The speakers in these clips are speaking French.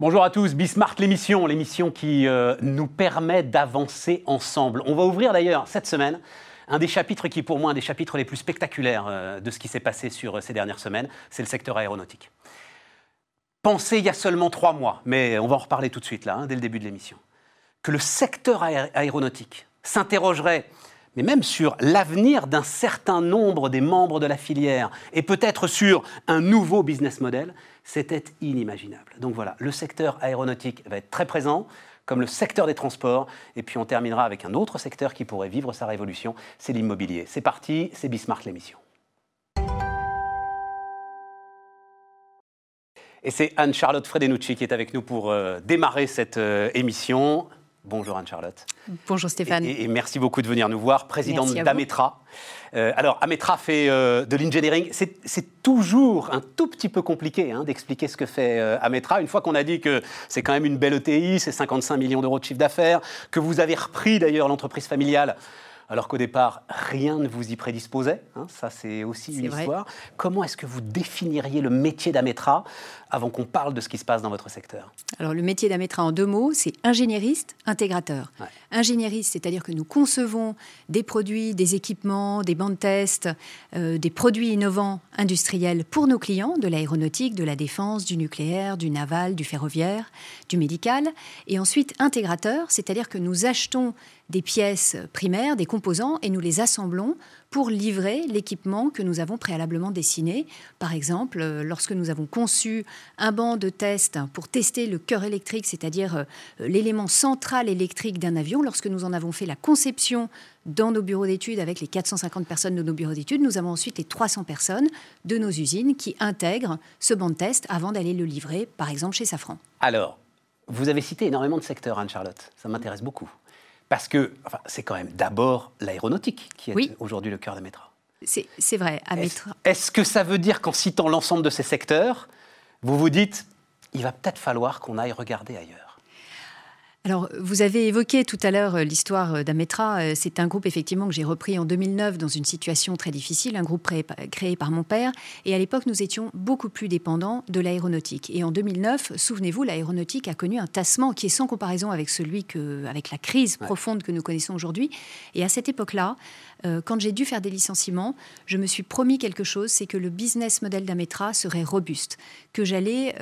Bonjour à tous, Bismart l'émission, l'émission qui euh, nous permet d'avancer ensemble. On va ouvrir d'ailleurs cette semaine un des chapitres qui, pour moi, un des chapitres les plus spectaculaires euh, de ce qui s'est passé sur euh, ces dernières semaines, c'est le secteur aéronautique. Pensez il y a seulement trois mois, mais on va en reparler tout de suite là, hein, dès le début de l'émission, que le secteur aéronautique s'interrogerait mais même sur l'avenir d'un certain nombre des membres de la filière et peut-être sur un nouveau business model, c'était inimaginable. Donc voilà, le secteur aéronautique va être très présent, comme le secteur des transports, et puis on terminera avec un autre secteur qui pourrait vivre sa révolution, c'est l'immobilier. C'est parti, c'est Bismarck l'émission. Et c'est Anne-Charlotte Fredenucci qui est avec nous pour euh, démarrer cette euh, émission. Bonjour Anne-Charlotte. Bonjour Stéphane. Et, merci beaucoup de venir nous voir, présidente d'Ametra. Euh, alors, Ametra fait euh, de l'engineering. C'est toujours un tout petit peu compliqué hein, d'expliquer ce que fait euh, Ametra. Une fois qu'on a dit que c'est quand même une belle ETI, c'est 55 millions d'euros de chiffre d'affaires, que vous avez repris d'ailleurs l'entreprise familiale alors qu'au départ, rien ne vous y prédisposait. Hein, ça, c'est aussi une histoire. Comment est-ce que vous définiriez le métier d'Ametra avant qu'on parle de ce qui se passe dans votre secteur Alors, le métier d'Ametra, en deux mots, c'est ingénieriste, intégrateur. Ingénieriste, c'est-à-dire que nous concevons des produits, des équipements, des bandes tests, euh, des produits innovants industriels pour nos clients, de l'aéronautique, de la défense, du nucléaire, du naval, du ferroviaire, du médical. Et ensuite, intégrateur, c'est-à-dire que nous achetons des pièces primaires, des composants, et nous les assemblons pour livrer l'équipement que nous avons préalablement dessiné. Par exemple, euh, lorsque nous avons conçu un banc de test pour tester le cœur électrique, c'est-à-dire euh, l'élément central électrique d'un avion, lorsque nous en avons fait la conception dans nos bureaux d'études avec les 450 personnes de nos bureaux d'études, nous avons ensuite les 300 personnes de nos usines qui intègrent ce banc de test avant d'aller le livrer, par exemple, chez Safran. Alors, vous avez cité énormément de secteurs, Anne-Charlotte. Ça m'intéresse beaucoup. Parce que c'est quand même d'abord l'aéronautique qui est aujourd'hui le cœur de Métra. C'est vrai, à Métra. Est-ce que ça veut dire qu'en citant l'ensemble de ces secteurs, vous vous dites, il va peut-être falloir qu'on aille regarder ailleurs? Alors, vous avez évoqué tout à l'heure euh, l'histoire euh, d'Ametra. Euh, c'est un groupe effectivement que j'ai repris en 2009 dans une situation très difficile, un groupe créé par mon père. Et à l'époque, nous étions beaucoup plus dépendants de l'aéronautique. Et en 2009, souvenez-vous, l'aéronautique a connu un tassement qui est sans comparaison avec celui que, avec la crise profonde que nous connaissons aujourd'hui. Et à cette époque-là, quand j'ai dû faire des licenciements, je me suis promis quelque chose, c'est que le business model d'Ametra serait robuste, que j'allais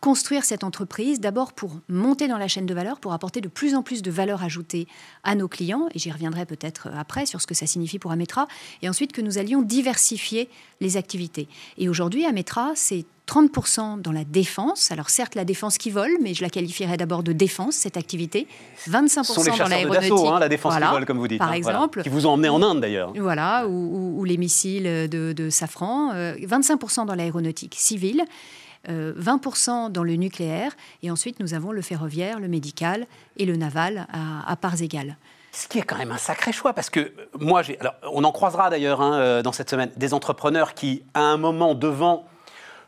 construire cette entreprise d'abord pour monter dans la chaîne de valeur, pour apporter de plus en plus de valeur ajoutée à nos clients, et j'y reviendrai peut-être après sur ce que ça signifie pour Ametra, et ensuite que nous allions diversifier les activités. Et aujourd'hui, Ametra, c'est 30% dans la défense. Alors certes, la défense qui vole, mais je la qualifierais d'abord de défense, cette activité. 25% dans l'aéronautique. Hein, la défense qui vole, comme vous dites. Par hein, exemple. Qui vous ont emmené en Inde, d'ailleurs. Voilà, ou, les missiles de, Safran. 25% euh, dans l'aéronautique civile. 20% euh, dans le nucléaire, et ensuite nous avons le ferroviaire, le médical et le naval à, parts égales. Ce qui est quand même un sacré choix, parce que moi, alors, on en croisera d'ailleurs hein, euh, dans cette semaine, des entrepreneurs qui, à un moment, devant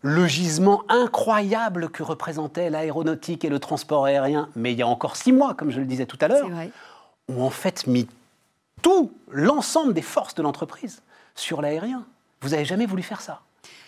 le gisement incroyable que représentait l'aéronautique et le transport aérien, mais il y a encore six mois, comme je le disais tout à l'heure, ont en fait mis tout l'ensemble des forces de l'entreprise sur l'aérien. Vous n'avez jamais voulu faire ça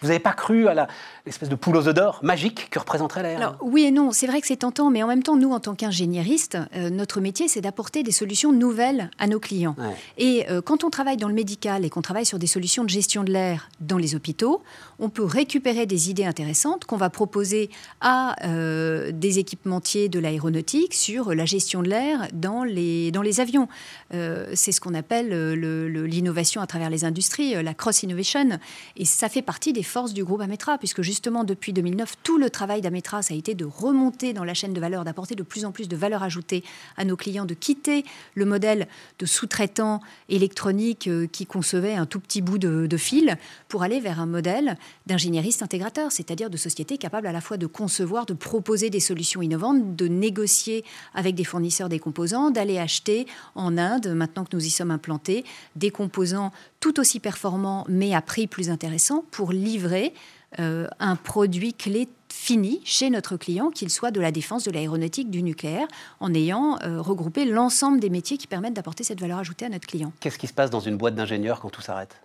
vous n'avez pas cru à l'espèce de poule aux œufs d'or magique que représenterait l'air Oui et non, c'est vrai que c'est tentant, mais en même temps, nous, en tant qu'ingénieristes, euh, notre métier, c'est d'apporter des solutions nouvelles à nos clients. Et euh, quand on travaille dans le médical et qu'on travaille sur des solutions de gestion de l'air dans les hôpitaux, on peut récupérer des idées intéressantes qu'on va proposer à euh, des équipementiers de l'aéronautique sur la gestion de l'air dans les, dans les avions. c'est ce qu'on appelle l'innovation à travers les industries, la cross-innovation. Et ça fait partie des forces du groupe Ametra, puisque justement depuis 2009, tout le travail d'Ametra, ça a été de remonter dans la chaîne de valeur, d'apporter de plus en plus de valeur ajoutée à nos clients, de quitter le modèle de sous-traitant électronique euh, qui concevait un tout petit bout de, fil pour aller vers un modèle d'ingénieriste intégrateur, c'est-à-dire de société capable à la fois de concevoir, de proposer des solutions innovantes, de négocier avec des fournisseurs des composants, d'aller acheter en Inde, maintenant que nous y sommes implantés, des composants tout aussi performants mais à prix plus intéressant pour livrer euh, un produit clé fini chez notre client, qu'il soit de la défense, de l'aéronautique, du nucléaire, en ayant euh, regroupé l'ensemble des métiers qui permettent d'apporter cette valeur ajoutée à notre client. Qu'est-ce qui se passe dans une boîte d'ingénieurs quand tout s'arrête?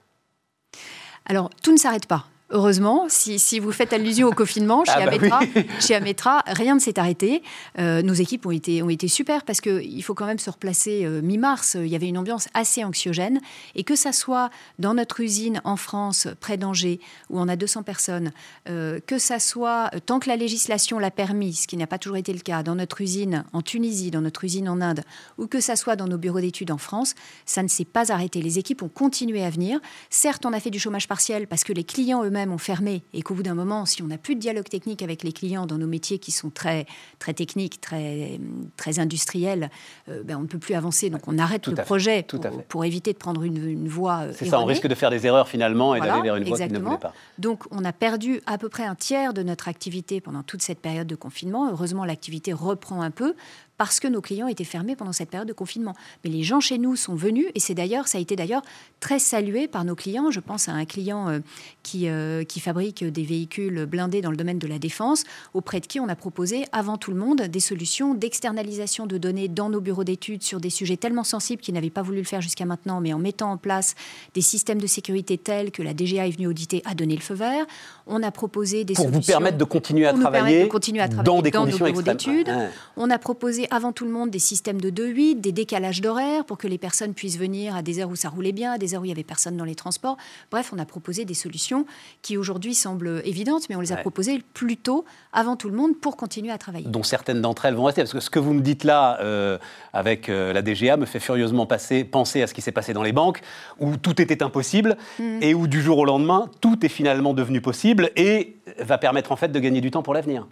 Alors, tout ne s'arrête pas. Heureusement. Si, vous faites allusion au confinement, chez, ah bah chez Ametra, rien ne s'est arrêté. Euh, nos équipes ont été, ont été super parce qu'il faut quand même se replacer euh, mi-mars. Il y avait une ambiance assez anxiogène. Et que ça soit dans notre usine en France, près d'Angers, où on a 200 personnes, euh, que ça soit, tant que la législation l'a permis, ce qui n'a pas toujours été le cas, dans notre usine en Tunisie, dans notre usine en Inde, ou que ça soit dans nos bureaux d'études en France, ça ne s'est pas arrêté. Les équipes ont continué à venir. Certes, on a fait du chômage partiel parce que les clients eux-mêmes ont fermé et qu'au bout d'un moment, si on n'a plus de dialogue technique avec les clients dans nos métiers qui sont très, très techniques, très, très industriels, euh, ben on ne peut plus avancer. Donc on arrête le projet pour, éviter de prendre une, voie. Euh, C'est ça, on risque de faire des erreurs finalement et d'aller vers une voie qui ne voulait pas. Donc on a perdu à peu près un tiers de notre activité pendant toute cette période de confinement. Heureusement, l'activité reprend un peu parce que nos clients étaient fermés pendant cette période de confinement. Mais les gens chez nous sont venus et c'est d'ailleurs, ça a été d'ailleurs très salué par nos clients. Je pense à un client euh, qui, euh, qui fabrique des véhicules blindés dans le domaine de la défense, auprès de qui on a proposé avant tout le monde des solutions d'externalisation de données dans nos bureaux d'études sur des sujets tellement sensibles qu'ils n'avaient pas voulu le faire jusqu'à maintenant, mais en mettant en place des systèmes de sécurité tels que la DGA est venue auditer, a donné le feu vert. On a proposé des pour solutions... Pour vous permettre de continuer à travailler, continuer à travailler dans des conditions nos bureaux d'études. On a proposé avant tout le monde des systèmes de 2-8, des décalages d'horaires pour que les personnes puissent venir à des heures où ça roulait bien, à des heures où il n'y avait personne dans les transports. Bref, on a proposé des solutions qui aujourd'hui semblent évidentes, mais on les a proposées plus tôt, avant tout le monde, pour continuer à travailler. Dont certaines d'entre elles vont rester. Parce que ce que vous me dites là, euh, avec euh, la DGA, me fait furieusement passer, penser à ce qui s'est passé dans les banques, où tout était impossible, mm. et où du jour au lendemain, tout est finalement devenu possible et va permettre en fait de gagner du temps pour l'avenir.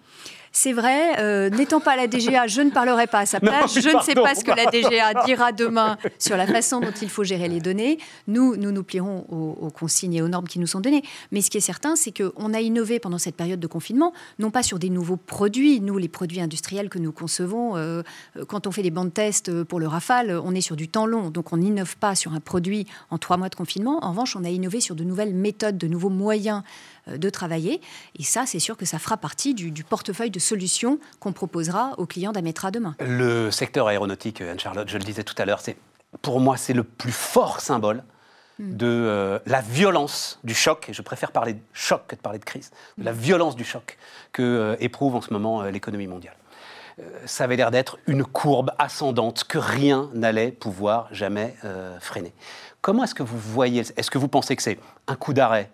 C'est vrai, euh, n'étant pas la DGA, je ne parlerai pas à sa place. je ne sais pas ce que la DGA dira demain sur la façon dont il faut gérer les données. Nous, nous nous plierons aux, consignes et aux normes qui nous sont données. Mais ce qui est certain, c'est qu'on a innové pendant cette période de confinement, non pas sur des nouveaux produits. Nous, les produits industriels que nous concevons, euh, quand on fait des bandes tests pour le Rafale, on est sur du temps long. Donc on n'innove pas sur un produit en trois mois de confinement. En revanche, on a innové sur de nouvelles méthodes, de nouveaux moyens euh, de travailler. Et ça, c'est sûr que ça fera partie du, portefeuille de solutions qu'on proposera aux clients d'Ametra demain. Le secteur aéronautique, Anne-Charlotte, je le disais tout à l'heure, c'est pour moi, c'est le plus fort symbole hmm. de euh, la violence du choc, et je préfère parler de choc que de parler de crise, de la hmm. violence du choc que euh, éprouve en ce moment l'économie mondiale. ça avait l'air d'être une courbe ascendante que rien n'allait pouvoir jamais freiner. Comment est-ce que vous voyez, est-ce que vous pensez que c'est un coup d'arrêt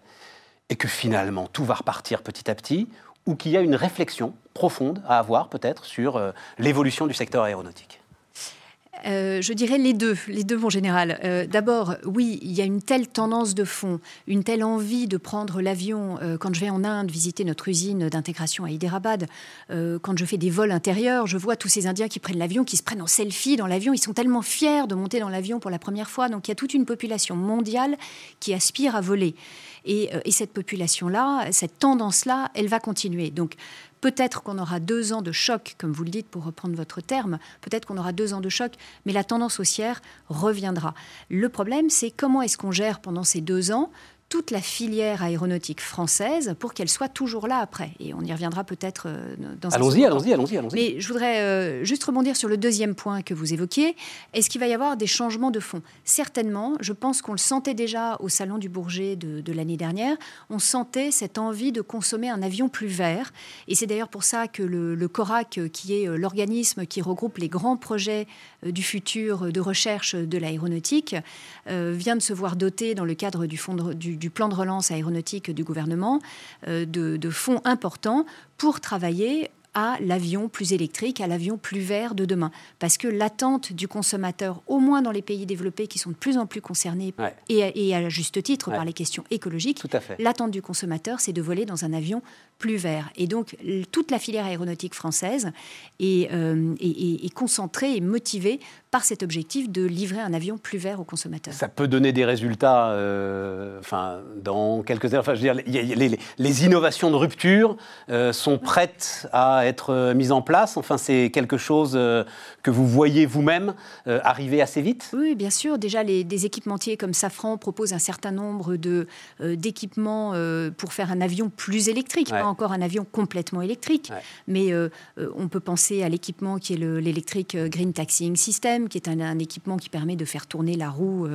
et que finalement tout va repartir petit à petit, ou qu'il y a une réflexion profonde à avoir peut-être sur euh, l'évolution du secteur aéronautique euh, je dirais les deux, les deux mon général. Euh, d'abord, oui, il y a une telle tendance de fond, une telle envie de prendre l'avion. quand je vais en Inde visiter notre usine d'intégration à Hyderabad, quand je fais des vols intérieurs, je vois tous ces Indiens qui prennent l'avion, qui se prennent en selfie dans l'avion. Ils sont tellement fiers de monter dans l'avion pour la première fois. Donc il y a toute une population mondiale qui aspire à voler. Euh, et, cette population-là, cette tendance-là, elle va continuer. Donc peut-être qu'on aura deux ans de choc, comme vous le dites pour reprendre votre terme, peut-être qu'on aura deux ans de choc, mais la tendance haussière reviendra. Le problème, c'est comment est-ce qu'on gère pendant ces deux ans toute la filière aéronautique française pour qu'elle soit toujours là après. Et on y reviendra peut-être euh, dans allons-y, allons-y, allons-y, allons-y. Mais je voudrais euh, juste rebondir sur le deuxième point que vous évoquiez. Est-ce qu'il va y avoir des changements de fond? Certainement. Je pense qu'on le sentait déjà au Salon du Bourget de, l'année dernière. On sentait cette envie de consommer un avion plus vert. Et c'est d'ailleurs pour ça que le, le CORAC, qui est euh, l'organisme qui regroupe les grands projets du futur de recherche de l'aéronautique, vient de se voir doté dans le cadre du, fond du du, plan de relance aéronautique du gouvernement euh, de, de fonds importants pour travailler à l'avion plus électrique, à l'avion plus vert de demain. Parce que l'attente du consommateur, au moins dans les pays développés qui sont de plus en plus concernés, et, à juste titre par les questions écologiques, l'attente du consommateur, c'est de voler dans un avion plus vert. Et donc, toute la filière aéronautique française est, euh, est, concentrée et motivée par cet objectif de livrer un avion plus vert aux consommateurs. Ça peut donner des résultats euh, enfin, dans quelques heures. Enfin, je veux dire, les, les, innovations de rupture euh, sont prêtes à être mises en place. Enfin, c'est quelque chose que vous voyez vous-même arriver assez vite Oui, bien sûr. Déjà, les, des équipementiers comme Safran proposent un certain nombre d'équipements pour faire un avion plus électrique encore un avion complètement électrique, mais euh, euh, on peut penser à l'équipement qui est l'électrique euh, Green Taxiing System, qui est un, équipement qui permet de faire tourner la roue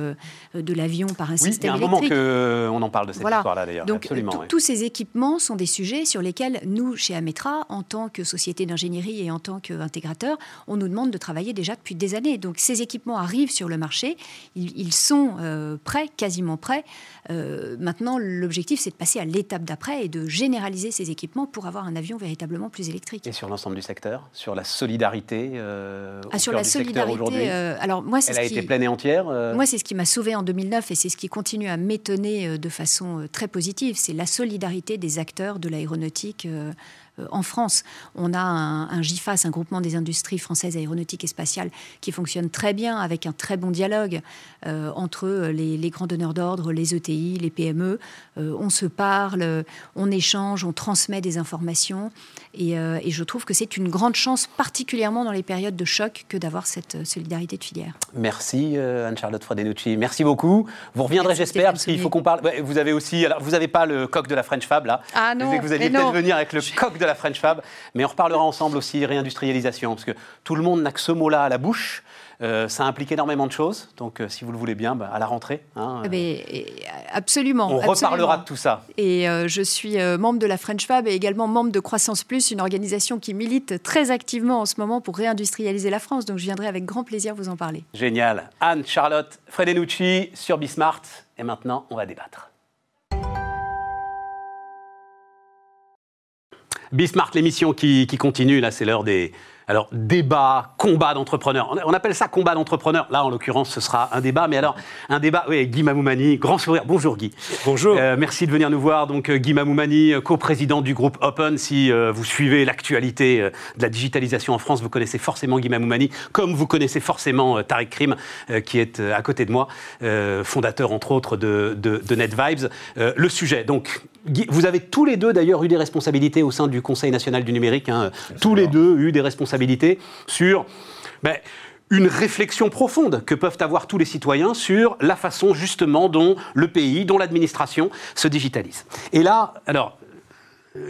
de l'avion par un système électrique. Il y a un moment qu'on en parle de cette histoire-là d'ailleurs. Donc tous ces équipements sont des sujets sur lesquels nous, chez Ametra, en tant que société d'ingénierie et en tant qu'intégrateur, on nous demande de travailler déjà depuis des années. Donc ces équipements arrivent sur le marché, ils, sont prêts, quasiment prêts. maintenant, l'objectif, c'est de passer à l'étape d'après et de généraliser ces équipements pour avoir un avion véritablement plus électrique. Et sur l'ensemble du secteur Sur la solidarité euh, ah, Sur la solidarité, euh, alors moi, Elle a été pleine et entière euh Moi, c'est ce qui m'a sauvé en 2009 et c'est ce qui continue à m'étonner de façon très positive. C'est la solidarité des acteurs de l'aéronautique en France. On a un, GIFAS, un groupement des industries françaises aéronautiques et spatiales, qui fonctionne très bien avec un très bon dialogue euh, entre les, grands donneurs d'ordre, les ETI, les PME. Euh, on se parle, on échange, on transmet des informations. Et, je trouve que c'est une grande chance, particulièrement dans les périodes de choc, que d'avoir cette solidarité de filière. Merci Anne-Charlotte Fradenucci. Merci beaucoup. Vous reviendrez, j'espère, parce qu'il faut qu'on parle. Vous avez aussi, alors vous n'avez pas le coq de la French Fab là. Ah non. Vous, alliez peut-être venir avec le coq de la French Fab, mais on reparlera ensemble aussi réindustrialisation, parce que tout le monde n'a que ce mot-là à la bouche. Euh, ça implique énormément de choses, donc euh, si vous le voulez bien, bah, à la rentrée. Hein, mais, euh, absolument. On reparlera de tout ça. Et je suis membre de la French Fab et également membre de Croissance Plus, une organisation qui milite très activement en ce moment pour réindustrialiser la France. Donc je viendrai avec grand plaisir vous en parler. Génial. Anne, Charlotte, Fredenucci sur Bismart. Et maintenant, on va débattre. Bismarck, l'émission qui, qui, continue, là c'est l'heure des, alors, débat, combat d'entrepreneurs. On appelle ça combat d'entrepreneurs. Là, en l'occurrence, ce sera un débat. Mais alors, un débat, oui, Guy Mamoumani, grand sourire. Bonjour Guy. Bonjour. Euh, merci de venir nous voir. Donc, euh, Guy Mamoumani, euh, co-président du groupe Open. Si vous suivez l'actualité de la digitalisation en France, vous connaissez forcément Guy Mamoumani, comme vous connaissez forcément Tariq Krim, qui est à côté de moi, fondateur, entre autres, de, de, de NetVibes. le sujet, donc, vous avez tous les deux d'ailleurs eu des responsabilités au sein du Conseil national du numérique, hein. tous les deux eu des responsabilités sur ben, une réflexion profonde que peuvent avoir tous les citoyens sur la façon justement dont le pays, dont l'administration se digitalise. Et là, alors,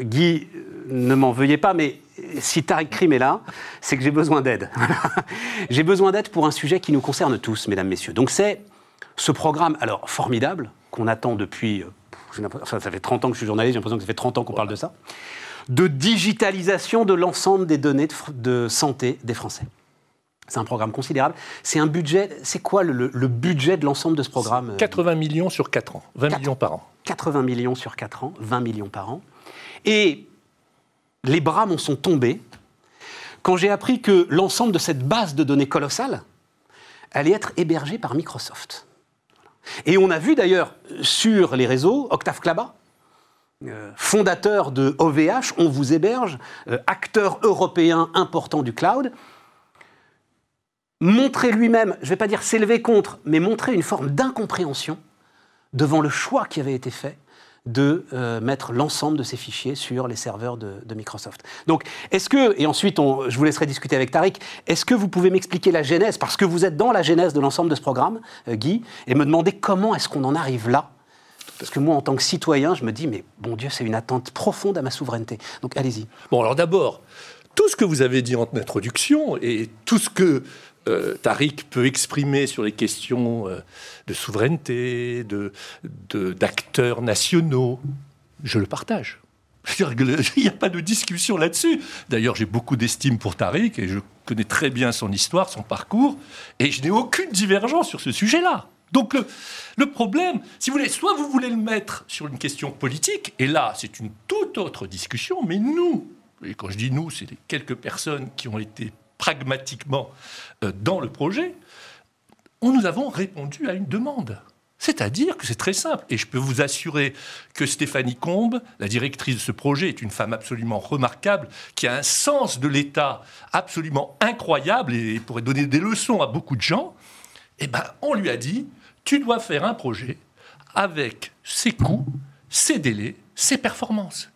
Guy, ne m'en veuillez pas, mais si Tariq Krim est là, c'est que j'ai besoin d'aide. j'ai besoin d'aide pour un sujet qui nous concerne tous, mesdames, messieurs. Donc c'est ce programme, alors formidable, qu'on attend depuis ça fait 30 ans que je suis journaliste, j'ai l'impression que ça fait 30 ans qu'on parle de ça, de digitalisation de l'ensemble des données de, santé des Français. C'est un programme considérable. C'est un budget. C'est quoi le, budget de l'ensemble de ce programme 80 millions sur 4 ans, 20 millions par an. 80 millions sur 4 ans, 20 millions par an. Et les bras m'en sont tombés quand j'ai appris que l'ensemble de cette base de données colossale allait être hébergée par Microsoft. Et on a vu d'ailleurs sur les réseaux, Octave Klaba, euh, fondateur de OVH, on vous héberge, euh, acteur européen important du cloud, montrer lui-même, je ne vais pas dire s'élever contre, mais montrer une forme d'incompréhension devant le choix qui avait été fait de euh, mettre l'ensemble de ces fichiers sur les serveurs de, Microsoft. Donc, est-ce que, et ensuite je vous laisserai discuter avec Tariq, est-ce que vous pouvez m'expliquer la genèse, parce que vous êtes dans la genèse de l'ensemble de ce programme, euh, Guy, et me demander comment est-ce qu'on en arrive là? Parce que moi, en tant que citoyen, je me dis, mais bon Dieu, c'est une attente profonde à ma souveraineté. Donc allez-y. Bon, alors d'abord, tout ce que vous avez dit en introduction et tout ce que euh, Tariq peut exprimer sur les questions euh, de souveraineté, d'acteurs nationaux, je le partage. Il n'y a pas de discussion là-dessus. D'ailleurs, j'ai beaucoup d'estime pour Tariq et je connais très bien son histoire, son parcours, et je n'ai aucune divergence sur ce sujet-là. Donc le, problème, si vous voulez, soit vous voulez le mettre sur une question politique, et là c'est une toute autre discussion, mais nous, et quand je dis nous, c'est quelques personnes qui ont été pragmatiquement euh, dans le projet, nous avons répondu à une demande. C'est-à-dire que c'est très simple. Et je peux vous assurer que Stéphanie Combe, la directrice de ce projet, est une femme absolument remarquable, qui a un sens de l'État absolument incroyable et pourrait donner des leçons à beaucoup de gens. Eh bien, on lui a dit, tu dois faire un projet avec ses coûts, ses délais, ses performances.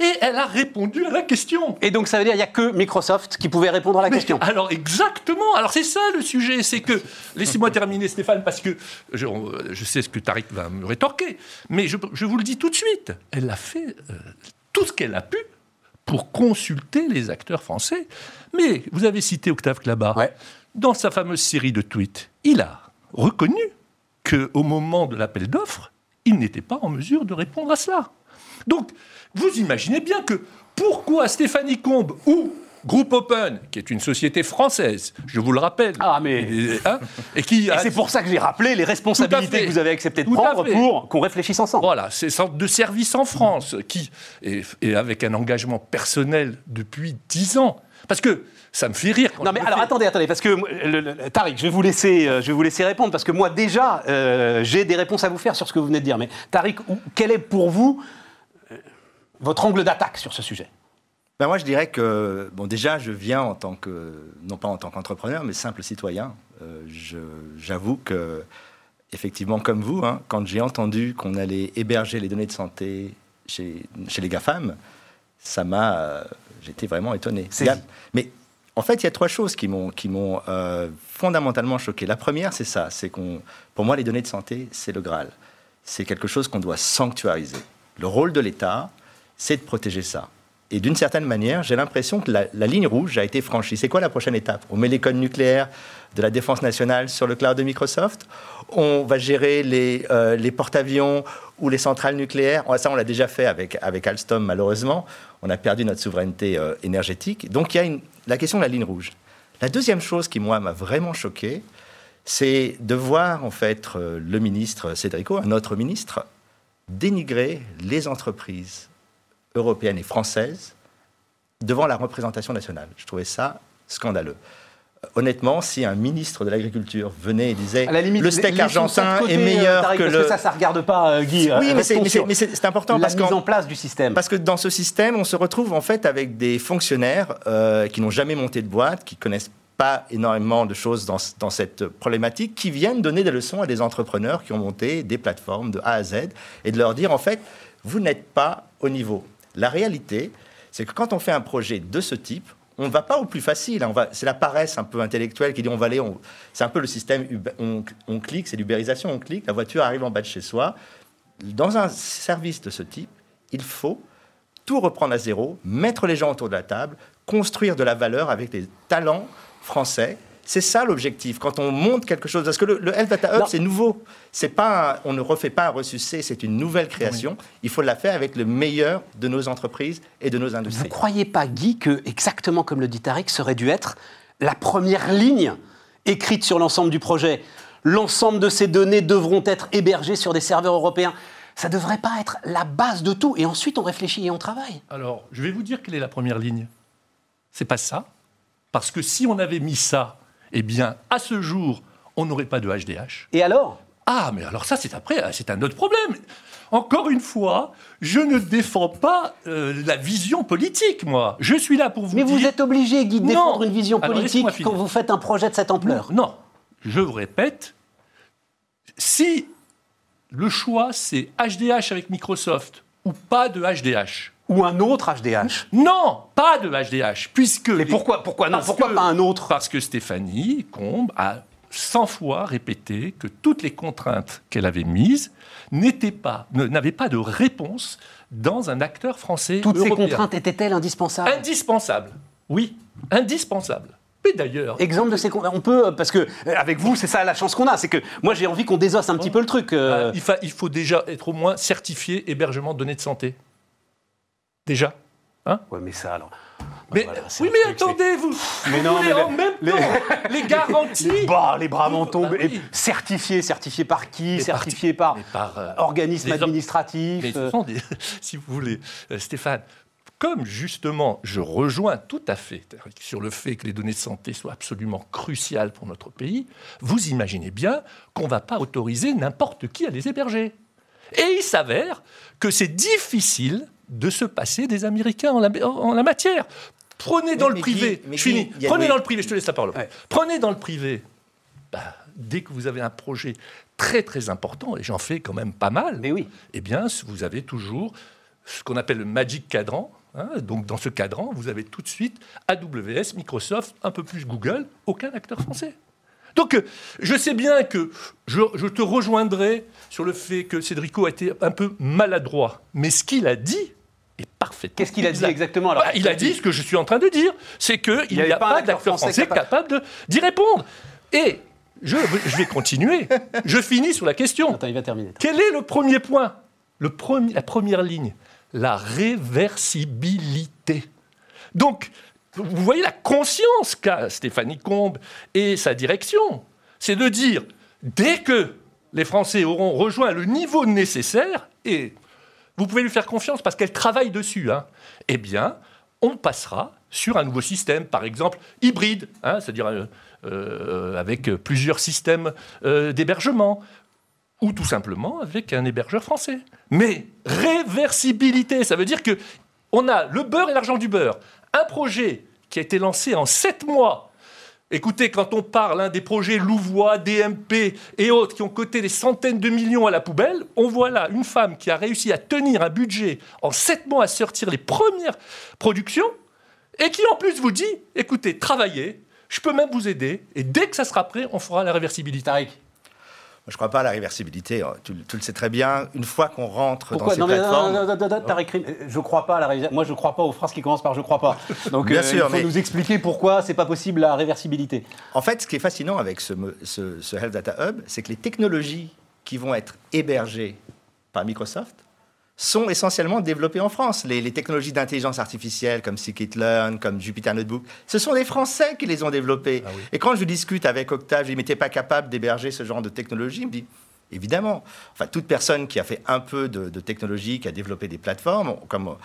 Et elle a répondu à la question. Et donc ça veut dire qu'il n'y a que Microsoft qui pouvait répondre à la question. Alors exactement. Alors c'est ça le sujet, c'est que laissez-moi terminer Stéphane parce que je, sais ce que Tariq va me rétorquer, mais je, vous le dis tout de suite. Elle a fait euh, tout ce qu'elle a pu pour consulter les acteurs français. Mais vous avez cité Octave Clabat. dans sa fameuse série de tweets, il a reconnu qu'au moment de l'appel d'offres, il n'était pas en mesure de répondre à cela. Donc, vous imaginez bien que pourquoi Stéphanie Combe ou Groupe Open, qui est une société française, je vous le rappelle. Ah, mais. Hein, et qui c'est pour ça que j'ai rappelé les responsabilités que vous avez accepté de prendre pour qu'on réfléchisse ensemble. Voilà, c'est sorte de service en France, qui, et, avec un engagement personnel depuis dix ans. Parce que ça me fait rire. non, mais alors attendez, attendez, parce que le, Tariq, je vais vous laisser, euh, je vais vous laisser répondre, parce que moi déjà, euh, j'ai des réponses à vous faire sur ce que vous venez de dire. Mais Tariq, quel est pour vous euh, votre angle d'attaque sur ce sujet ben moi, je dirais que, bon, déjà, je viens en tant que, non pas en tant qu'entrepreneur, mais simple citoyen. J'avoue que, effectivement, comme vous, hein, quand j'ai entendu qu'on allait héberger les données de santé chez, chez les GAFAM, ça m'a j'étais vraiment étonné. mais en fait, il y a trois choses qui m'ont qui m'ont euh, fondamentalement choqué. La première, c'est ça, c'est qu'on, pour moi, les données de santé, c'est le Graal. C'est quelque chose qu'on doit sanctuariser. Le rôle de l'État, c'est de protéger ça. Et d'une certaine manière, j'ai l'impression que la, ligne rouge a été franchie. C'est quoi la prochaine étape? On met les codes nucléaires de la défense nationale sur le cloud de Microsoft? On va gérer les, euh, les porte-avions ou les centrales nucléaires? Ça, on l'a déjà fait avec, Alstom, malheureusement. On a perdu notre souveraineté euh, énergétique. Donc, il y a la question de la ligne rouge. La deuxième chose qui, moi, m'a vraiment choqué, c'est de voir, en fait, euh, le ministre Cédrico, un autre ministre, dénigrer les entreprises européenne et française devant la représentation nationale. Je trouvais ça scandaleux. Honnêtement, si un ministre de l'Agriculture venait et disait le steak argentin est meilleur euh, que le... ça, ça ne regarde pas, euh, Guy. Oui, mais c'est important. La parce mise en place du système. Parce que dans ce système, on se retrouve en fait avec des fonctionnaires euh, qui n'ont jamais monté de boîte, qui connaissent pas énormément de choses dans, dans, cette problématique, qui viennent donner des leçons à des entrepreneurs qui ont monté des plateformes de A à Z et de leur dire en fait, vous n'êtes pas au niveau. La réalité, c'est que quand on fait un projet de ce type, on ne va pas au plus facile. Hein. c'est la paresse un peu intellectuelle qui dit on va aller. c'est un peu le système on, clique, c'est l'ubérisation. On clique, la voiture arrive en bas de chez soi. Dans un service de ce type, il faut tout reprendre à zéro, mettre les gens autour de la table, construire de la valeur avec des talents français c'est ça l'objectif. Quand on monte quelque chose, parce que le, Health Data Hub, c'est nouveau. C'est pas, on ne refait pas un ressuscité, c'est une nouvelle création. Il faut la faire avec le meilleur de nos entreprises et de nos industries. Vous ne croyez pas, Guy, que exactement comme le dit Tariq, serait dû être la première ligne écrite sur l'ensemble du projet? L'ensemble de ces données devront être hébergées sur des serveurs européens. Ça ne devrait pas être la base de tout. Et ensuite, on réfléchit et on travaille. Alors, je vais vous dire quelle est la première ligne. C'est pas ça. Parce que si on avait mis ça eh bien, à ce jour, on n'aurait pas de HDH. Et alors? Ah, mais alors ça, c'est après, c'est un autre problème. Encore une fois, je ne défends pas euh, la vision politique, moi. Je suis là pour vous mais dire... Mais vous êtes obligé, Guy, de défendre une vision politique quand vous faites un projet de cette ampleur. Non, non. je vous répète, si le choix, c'est HDH avec Microsoft ou pas de HDH, ou un autre HDH Non, pas de HDH, puisque... Mais pourquoi, pourquoi, non, pourquoi pas un autre? Parce que Stéphanie Combe a 100 fois répété que toutes les contraintes qu'elle avait mises n'étaient pas, n'avaient pas de réponse dans un acteur français Toutes ces contraintes étaient-elles indispensables? Indispensables, oui, indispensables. Mais d'ailleurs. Exemple de ces on peut parce que euh, avec vous c'est ça la chance qu'on a, c'est que moi j'ai envie qu'on désosse un petit peu le truc. Euh. Il, il, faut déjà être au moins certifié hébergement de données de santé déjà. Hein ouais, mais ça alors. Mais, oui, mais attendez, vous, mais non, mais en même les, temps les garanties. Les, bah, les bras m'en tombent. Bah certifiés, certifiés par qui Certifiés par, par euh, organismes administratifs. Mais ce sont des, si vous voulez, euh, Stéphane, comme justement je rejoins tout à fait sur le fait que les données de santé soient absolument cruciales pour notre pays, vous imaginez bien qu'on ne va pas autoriser n'importe qui à les héberger. Et il s'avère que c'est difficile de se passer des Américains en la, matière. Prenez dans le privé, je finis, prenez dans le privé, je te laisse la parole. Prenez dans le privé, bah, dès que vous avez un projet très très important, et j'en fais quand même pas mal, mais oui. eh bien vous avez toujours ce qu'on appelle le Magic Cadran. Hein. donc dans ce cadran, vous avez tout de suite AWS, Microsoft, un peu plus Google, aucun acteur français. Donc, je sais bien que je, je, te rejoindrai sur le fait que Cédrico a été un peu maladroit. Mais ce qu'il a dit, est parfaitement Qu'est-ce qu'il a dit exact. exactement alors Bah, Il a dit ce que je suis en train de dire, c'est qu'il n'y a pas pas acteur d'acteur français capable- d'y répondre. Et je, je vais continuer. je finis sur la question. Attends, il va terminer. Quel est le premier point le premier, La première ligne, la réversibilité. Donc, vous voyez la conscience qu'a Stéphanie Combe et sa direction. C'est de dire, dès que les Français auront rejoint le niveau nécessaire, et vous pouvez lui faire confiance parce qu'elle travaille dessus, hein, eh bien, on passera sur un nouveau système, par exemple hybride, hein, c'est-à-dire euh, euh, avec plusieurs systèmes euh, d'hébergement, ou tout simplement avec un hébergeur français. Mais réversibilité, ça veut dire que on a le beurre et l'argent du beurre. Un projet qui a été lancé en sept mois. Écoutez, quand on parle hein, des projets Louvois, DMP et autres qui ont coté des centaines de millions à la poubelle, on voit là une femme qui a réussi à tenir un budget en sept mois à sortir les premières productions et qui en plus vous dit, écoutez, travaillez, je peux même vous aider et dès que ça sera prêt, on fera la réversibilité. Je ne crois pas à la réversibilité. hein. Tu, tu le sais très bien. Une fois qu'on rentre Pourquoi dans ces plateformes, non, non, non, non, Tariq Rim, je crois pas à la réversibilité. Moi, je crois pas aux phrases qui commencent par je crois pas. Donc, Bien euh, sûr, il faut mais- nous expliquer pourquoi c'est pas possible la réversibilité. En fait, ce qui est fascinant avec ce, ce- ce Health Data Hub, c'est que les technologies qui vont être hébergées par Microsoft sont essentiellement développées en France. Les, les technologies d'intelligence artificielle comme Scikit-learn, comme Jupyter Notebook, ce sont des Français qui les ont développées. Ah oui. Et quand je discute avec Octave, je lui dis, mais t'es pas capable d'héberger ce genre de technologie? Il me dit, évidemment. Enfin, toute personne qui a fait un peu de, de technologie, qui a développé des plateformes, comme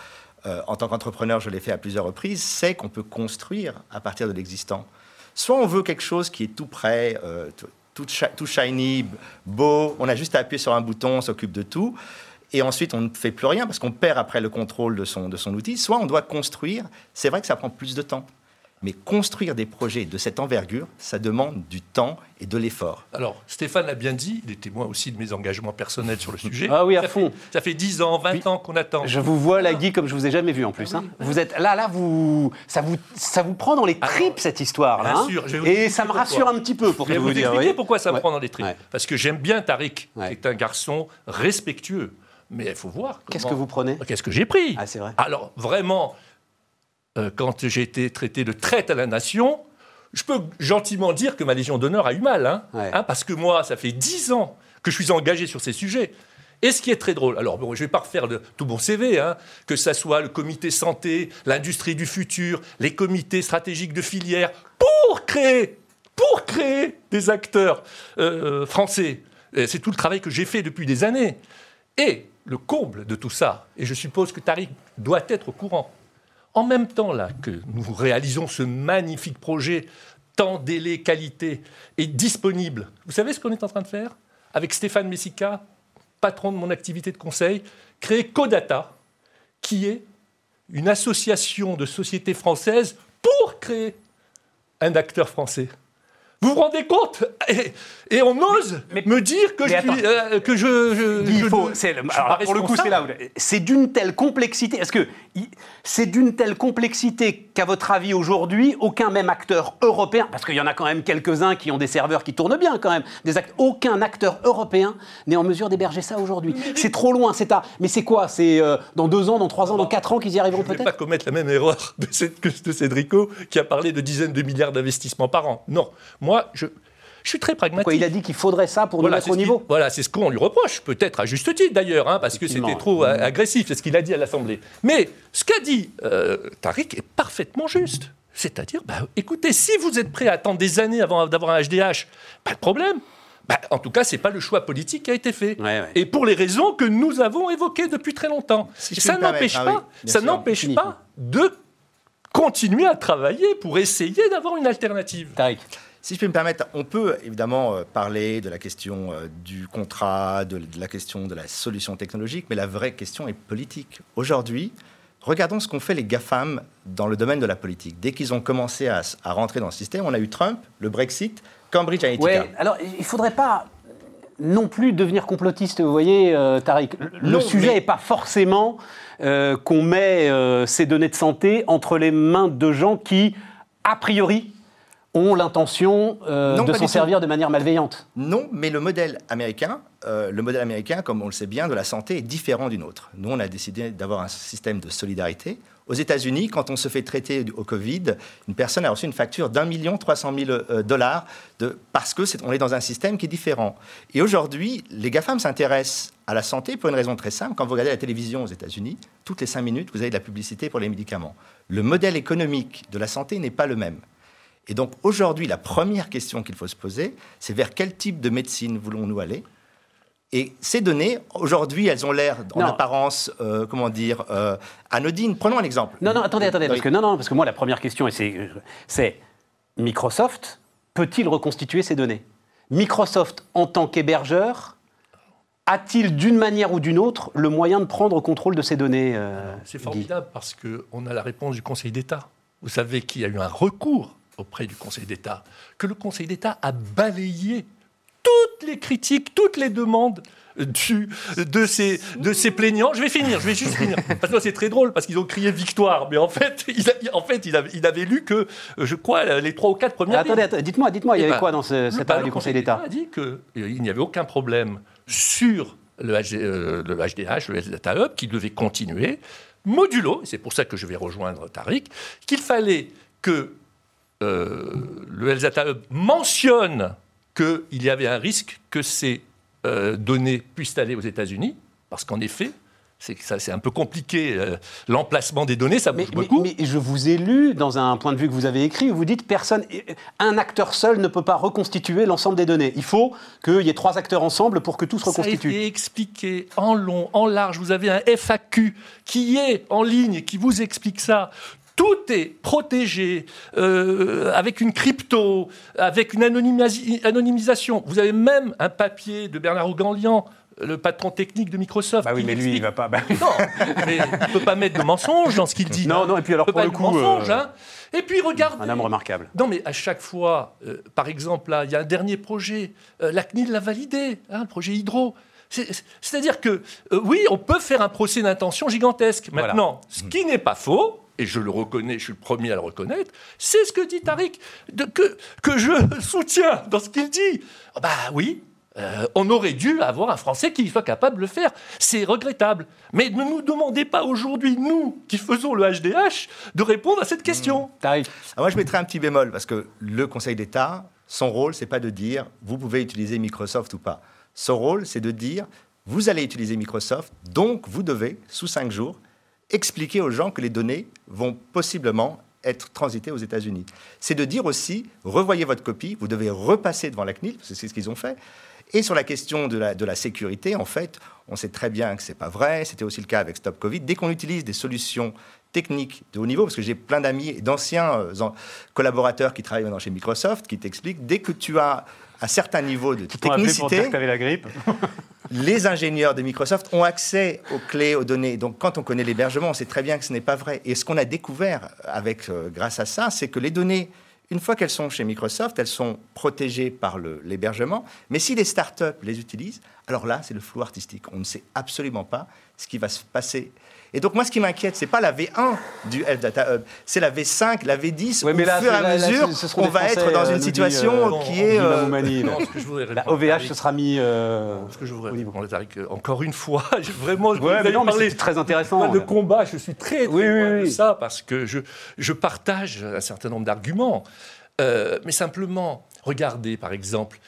euh, en tant qu'entrepreneur, je l'ai fait à plusieurs reprises, sait qu'on peut construire à partir de l'existant. Soit on veut quelque chose qui est tout prêt, euh, tout, tout shiny, beau, on a juste à appuyer sur un bouton, on s'occupe de tout, et ensuite on ne fait plus rien parce qu'on perd après le contrôle de son, de son outil. Soit on doit construire, c'est vrai que ça prend plus de temps, mais construire des projets de cette envergure, ça demande du temps et de l'effort. Alors, Stéphane l'a bien dit, il est témoin aussi de mes engagements personnels sur le sujet. Ah oui, à ça fond. Fait, ça fait 10 ans, 20 Oui. ans qu'on attend. Je vous vois, la Guy, comme je vous ai jamais vu en plus. hein. Vous êtes là, là, vous, ça vous, ça vous prend dans les Alors, tripes cette histoire là. bien hein. sûr, je vais vous Et ça me pourquoi. rassure un petit peu pour Je vais vous vous dire. expliquer voyez. pourquoi ça me Ouais. prend dans les tripes. Ouais. Parce que j'aime bien Tariq, Ouais. qui est un garçon respectueux. Mais il faut voir. Qu'est-ce que vous prenez? Qu'est-ce que j'ai pris? Ah, c'est vrai. Alors, vraiment, euh, quand j'ai été traité de traite à la nation, je peux gentiment dire que ma Légion d'honneur a eu mal. hein. Ouais. Hein, parce que moi, ça fait 10 ans que je suis engagé sur ces sujets. Et ce qui est très drôle, alors bon, je ne vais pas refaire le- tout mon CV, hein, que ça soit le comité santé, l'industrie du futur, les comités stratégiques de filière, pour créer, pour créer des acteurs euh, français. Et C'est tout le travail que j'ai fait depuis des années. Et le comble de tout ça, et je suppose que Tariq doit être au courant, en même temps là que nous réalisons ce magnifique projet, temps, délai, qualité, et disponible, vous savez ce qu'on est en train de faire Avec Stéphane Messica, patron de mon activité de conseil, créer Codata, qui est une association de sociétés françaises pour créer un acteur français. Vous vous rendez compte et, et on ose Mais- me dire que je, attends. suis, euh, que je, je- Il faut, le- alors, pour le coup, c'est là. où- C'est d'une telle complexité. Est-ce que c'est d'une telle complexité qu'à votre avis aujourd'hui, aucun même acteur européen, parce qu'il y en a quand même quelques-uns qui ont des serveurs qui tournent bien quand même, des aucun acteur européen n'est en mesure d'héberger ça aujourd'hui. C'est trop loin. C'est à. Mais c'est quoi? C'est euh, dans deux ans, dans trois ans, dans quatre ans qu'ils y arriveront Je ne peut-être? pas commettre la même erreur de, que de Cédrico qui a parlé de dizaines de milliards d'investissements par an. Non, moi, je, je suis très pragmatique. Il a dit qu'il faudrait ça pour nous Voilà, mettre c'est au ce qui- niveau. voilà, c'est ce qu'on lui reproche, peut-être à juste titre d'ailleurs, hein, parce que c'était trop euh, agressif, c'est ce qu'il a dit à l'Assemblée. Mais ce qu'a dit euh, Tariq est parfaitement juste. C'est-à-dire, bah, écoutez, si vous êtes prêt à attendre des années avant d'avoir un HDH, pas de problème. Bah, en tout cas, c'est pas le choix politique qui a été fait. Ouais, ouais. Et pour les raisons que nous avons évoquées depuis très longtemps. Si ça n'empêche pas, ah oui, bien ça sûr. n'empêche pas de continuer à travailler pour essayer d'avoir une alternative. Tariq. Si je peux me permettre, on peut évidemment euh, parler de la question euh, du contrat, de, la question de la solution technologique, mais la vraie question est politique. Aujourd'hui, regardons ce qu'ont fait les GAFAM dans le domaine de la politique. Dès qu'ils ont commencé à, à rentrer dans le système, on a eu Trump, le Brexit, Cambridge Analytica. Ouais, alors il faudrait pas non plus devenir complotiste, vous voyez, euh, Tariq. Le Non, sujet mais- n'est pas forcément euh, qu'on met euh, ces données de santé entre les mains de gens qui, a priori, ont l'intention euh, de s'en servir de manière malveillante. Non, mais le modèle américain, euh, le modèle américain, comme on le sait bien, de la santé est différent du nôtre. Nous, on a décidé d'avoir un système de solidarité. Aux États-Unis, quand on se fait traiter au Covid, une personne a reçu une facture d'un million trois cent mille euh, dollars parce que est, on est dans un système qui est différent. Et aujourd'hui, les GAFAM s'intéressent à la santé pour une raison très simple. Quand vous regardez la télévision aux États-Unis, toutes les cinq minutes, vous avez de la publicité pour les médicaments. Le modèle économique de la santé n'est pas le même. Et donc aujourd'hui, la première question qu'il faut se poser, c'est vers quel type de médecine voulons-nous aller? Et ces données, aujourd'hui, elles ont l'air, en apparence, euh, comment dire, euh, anodines. Prenons un exemple. Non, non, attendez, attendez, parce que non, non, parce que moi, la première question, c'est Microsoft peut-il reconstituer ces données? Microsoft, en tant qu'hébergeur, a-t-il d'une manière ou d'une autre le moyen de prendre contrôle de ces données euh, C'est formidable parce qu'on a la réponse du Conseil d'État. Vous savez qu'il y a eu un recours auprès du Conseil d'État, que le Conseil d'État a balayé toutes les critiques, toutes les demandes du, de, ces, de ces plaignants. Je vais finir, je vais juste finir. Parce que c'est très drôle, parce qu'ils ont crié victoire, mais en fait, il, en fait, il, avait, il avait lu que, je crois, les trois ou quatre premières. attendez, dites-moi, dites-moi, il y eh avait ben, quoi dans ce, cet arrêt du Conseil d'État Il a dit qu'il n'y avait aucun problème sur le, HDH, euh, le HDH, le Data Hub, qui devait continuer, modulo, c'est pour ça que je vais rejoindre Tariq, qu'il fallait que euh, le Health Data Hub mentionne qu'il y avait un risque que ces euh, données puissent aller aux États-Unis, parce qu'en effet, c'est un peu compliqué. Euh, l'emplacement des données, ça bouge beaucoup. Mais, je vous ai lu dans un point de vue que vous avez écrit, où vous dites personne, un acteur seul ne peut pas reconstituer l'ensemble des données. Il faut qu'il y ait trois acteurs ensemble pour que tout se reconstitue. Ça a été expliqué en long, en large. Vous avez un FAQ qui est en ligne, qui vous explique ça tout est protégé euh, avec une crypto, avec une anonymisation. Vous avez même un papier de Bernard Ouganlian, le patron technique de Microsoft. Bah oui, mais lui, il va pas. Bah non, mais il peut pas mettre de mensonges dans ce qu'il dit. Non, non, et puis alors pour le coup, mensonge, euh, hein. Et puis regardez. Un homme remarquable. Non, mais à chaque fois, euh, par exemple, là, il y a un dernier projet. la CNIL l'a validé, hein, le projet Hydro. C'est-à-dire que oui, on peut faire un procès d'intention gigantesque. Maintenant, ce qui n'est pas faux, et je le reconnais, je suis le premier à le reconnaître, c'est ce que dit Tariq, de, que, que je soutiens dans ce qu'il dit. Ah bah oui, euh, on aurait dû avoir un Français qui soit capable de le faire. C'est regrettable. Mais ne nous demandez pas aujourd'hui, nous, qui faisons le HDH, de répondre à cette question. Mmh. Tariq. Ah, moi, je mettrais un petit bémol, parce que le Conseil d'État, son rôle, c'est pas de dire vous pouvez utiliser Microsoft ou pas. Son rôle, c'est de dire vous allez utiliser Microsoft, donc vous devez, sous cinq jours, expliquer aux gens que les données vont possiblement être transitées aux États-Unis. C'est de dire aussi, revoyez votre copie, vous devez repasser devant la CNIL, c'est ce qu'ils ont fait. Et sur la question de la, de la sécurité, en fait, on sait très bien que ce n'est pas vrai. C'était aussi le cas avec Stop Covid. Dès qu'on utilise des solutions techniques de haut niveau, parce que j'ai plein d'amis et d'anciens euh, collaborateurs qui travaillent maintenant chez Microsoft, qui t'expliquent, dès que tu as un certain niveau de technicité, la grippe. les ingénieurs de Microsoft ont accès aux clés, aux données. Donc, quand on connaît l'hébergement, on sait très bien que ce n'est pas vrai. Et ce qu'on a découvert avec, euh, grâce à ça, c'est que les données, une fois qu'elles sont chez Microsoft, elles sont protégées par l'hébergement. Mais si les startups les utilisent, alors là, c'est le flou artistique. On ne sait absolument pas ce qui va se passer et donc moi, ce qui m'inquiète, c'est pas la V1 du Health Data Hub, c'est la V5, la V10. au fur et à mesure, on va être dans une euh, situation qui est. Euh, la OVH, ce sera mis. Euh, ce que je voudrais encore une fois, vraiment, je ouais, non, parler très intéressant. De combat, je suis très, très oui, oui, de ça parce que je, je partage un certain nombre d'arguments. mais simplement, regardez par exemple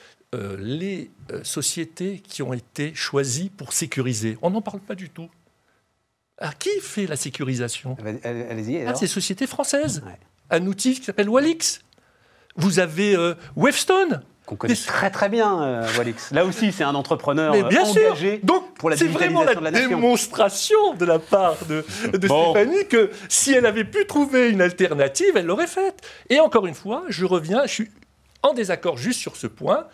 les sociétés qui ont été choisies pour sécuriser. On n'en parle pas du tout. Alors, qui fait la sécurisation Allez-y. Ah, c'est Société Française. Un outil qui s'appelle Walix. Vous avez euh, Wavestone. Qu'on connaît très très bien, euh, Walix. Là aussi, c'est un entrepreneur Mais bien engagé sûr. Donc, pour la c'est vraiment la, démonstration de la part de, Stéphanie que si elle avait pu trouver une alternative, elle l'aurait faite. Et encore une fois, je reviens, je suis en désaccord juste sur ce point.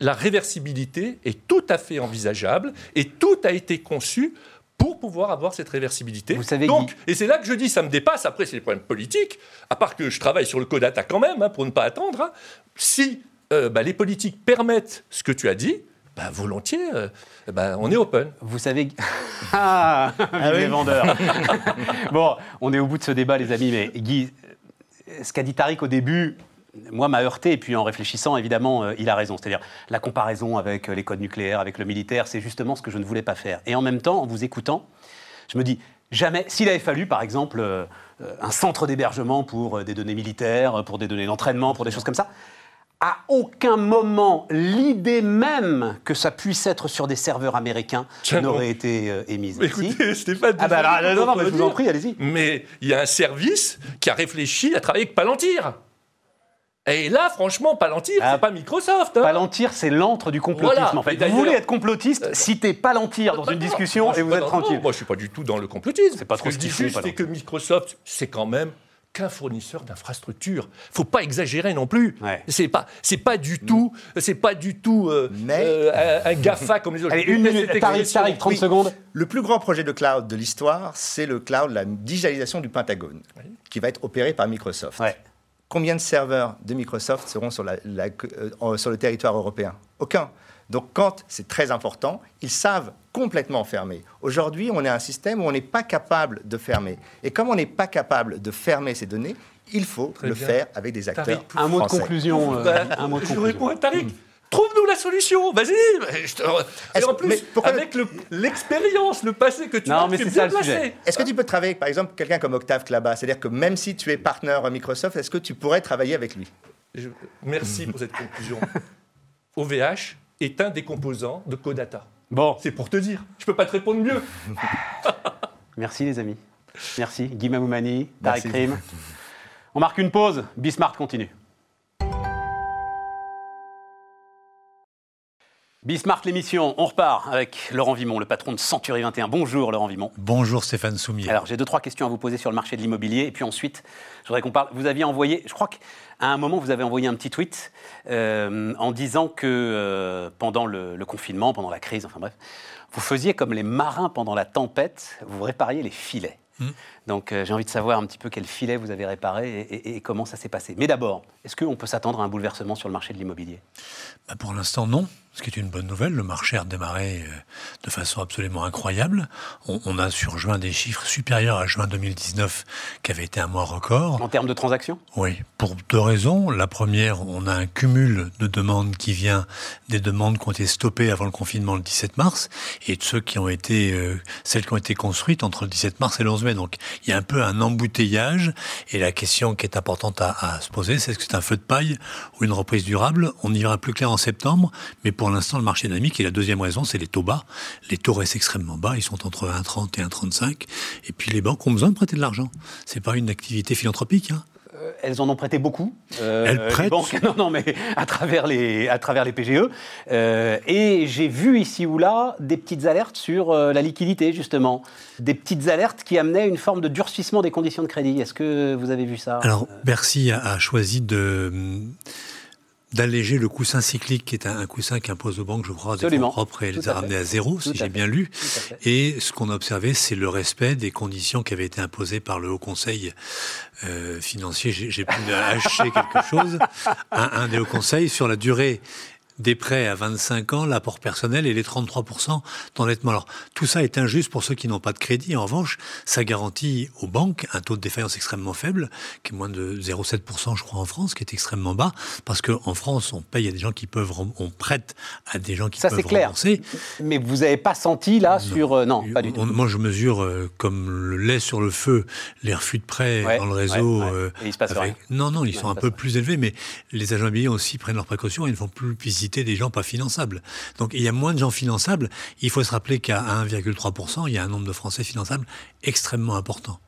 La réversibilité est tout à fait envisageable et tout a été conçu pour pouvoir avoir cette réversibilité. Vous savez, Donc, et c'est là que je dis, ça me dépasse. Après, c'est des problèmes politiques. À part que je travaille sur le code ATA quand même, hein, pour ne pas attendre. Hein. Si euh, bah, les politiques permettent ce que tu as dit, bah, volontiers, euh, bah, on est open. Vous savez. ah, ah les vendeurs. bon, on est au bout de ce débat, les amis, mais Guy, ce qu'a dit Tariq au début, moi, m'a heurté, et puis en réfléchissant, évidemment, il a raison. C'est-à-dire, la comparaison avec les codes nucléaires, avec le militaire, c'est justement ce que je ne voulais pas faire. Et en même temps, en vous écoutant, je me dis, jamais, s'il avait fallu, par exemple, un centre d'hébergement pour des données militaires, pour des données d'entraînement, pour des choses comme ça, à aucun moment l'idée même que ça puisse être sur des serveurs américains n'aurait été euh, émise. Écoutez, Stéphane, ah bah, non, non, je vous en prie, allez-y. Mais il y a un service qui a réfléchi à travailler avec Palantir. Et là, franchement, Palantir, ah, c'est pas Microsoft. Hein. Palantir, c'est l'antre du complotisme. En fait, vous voulez être complotiste, euh, citez Palantir dans une discussion et vous êtes tranquille. moi, je suis pas du tout dans le complotisme. C'est pas trop ce que je dis juste, c'est que Microsoft, c'est quand même qu'un fournisseur d'infrastructures. Faut pas exagérer non plus. C'est pas, c'est pas du tout, c'est pas du tout euh, euh, un, Gafa comme les autres. Allez, une minute, Tariq, 30 secondes. Le plus grand projet de cloud de l'histoire, c'est le cloud, la digitalisation du Pentagone, qui va être opéré par Microsoft. Combien de serveurs de Microsoft seront sur, la, euh, sur le territoire européen Aucun. Donc quand c'est très important, ils savent complètement fermer. Aujourd'hui, on est un système où on n'est pas capable de fermer. Et comme on n'est pas capable de fermer ces données, il faut le faire avec des acteurs un mot de conclusion. Euh, un mot de je réponds à Tariq. Trouve-nous la solution, vas-y. Et en plus, avec l'expérience, le, passé que tu non, as, mais c'est ça le sujet. Est-ce que tu peux travailler avec, par exemple, quelqu'un comme Octave Klaba? C'est-à-dire que même si tu es partenaire Microsoft, est-ce que tu pourrais travailler avec lui? Merci pour cette conclusion. OVH, est un des composants de Codata. Bon. C'est pour te dire. Je peux pas te répondre mieux. Merci les amis. Merci. Guy Mamoumani, Tariq Krim. On marque une pause. Bismarck continue. Bismarck l'émission, on repart avec Laurent Vimon, le patron de Century 21. Bonjour Laurent Vimon. Bonjour Stéphane Soumier. Alors j'ai deux, trois questions à vous poser sur le marché de l'immobilier et puis ensuite, je voudrais qu'on parle. Vous aviez envoyé, je crois qu'à un moment, vous avez envoyé un petit tweet euh, en disant que euh, pendant le, confinement, pendant la crise, enfin bref, vous faisiez comme les marins pendant la tempête, vous répariez les filets. Hmm. Donc euh, j'ai envie de savoir un petit peu quel filet vous avez réparé et comment ça s'est passé. Mais d'abord, est-ce qu'on peut s'attendre à un bouleversement sur le marché de l'immobilier? Bah, Pour l'instant, non ce qui est une bonne nouvelle. Le marché a redémarré euh, de façon absolument incroyable. On, a sur juin des chiffres supérieurs à juin 2019, qui avait été un mois record. En termes de transactions? Oui, pour deux raisons. La première, on a un cumul de demandes qui vient des demandes qui ont été stoppées avant le confinement le 17 mars et de ceux qui ont été, euh, celles qui ont été construites entre le 17 mars et le 11 mai. Donc il y a un peu un embouteillage et la question qui est importante à, se poser, c'est est-ce que c'est un feu de paille ou une reprise durable? On y verra plus clair en septembre, mais pour pour l'instant, le marché dynamique. Et la deuxième raison, c'est les taux bas. Les taux restent extrêmement bas. Ils sont entre 1,30 et 1,35. Et puis, les banques ont besoin de prêter de l'argent. C'est pas une activité philanthropique. Hein. Euh, elles en ont prêté beaucoup. Euh, elles prêtent. banques, non, non, mais à travers les, à travers les PGE. Euh, et j'ai vu ici ou là des petites alertes sur la liquidité, justement. Des petites alertes qui amenaient une forme de durcissement des conditions de crédit. Est-ce que vous avez vu ça? Alors, Bercy a choisi de d'alléger le coussin cyclique, qui est un, coussin qui impose aux banques, je crois, des fonds propres et les a ramenés à zéro, si j'ai bien lu. Et ce qu'on a observé, c'est le respect des conditions qui avaient été imposées par le Haut Conseil euh, financier. J'ai pu hacher quelque chose. Un, un des Hauts Conseils sur la durée des prêts à 25 ans, l'apport personnel et les 33% d'endettement. Alors, tout ça est injuste pour ceux qui n'ont pas de crédit. En revanche, ça garantit aux banques un taux de défaillance extrêmement faible, qui est moins de 0,7% je crois en France, qui est extrêmement bas, parce qu'en France, on paye à des gens qui peuvent, on prête à des gens qui ça, peuvent rembourser. Clair. Mais vous n'avez pas senti là sur... Euh, non, pas du tout. moi, je mesure euh, comme le lait sur le feu, les refus de prêts dans le réseau. Euh, et il se passe rien. Non, non, ils sont un peu plus élevés, mais les agents immobiliers aussi prennent leurs précautions et ne font plus visiter des gens pas finançables. Donc il y a moins de gens finançables. Il faut se rappeler qu'à 1,3%, il y a un nombre de Français finançables extrêmement important.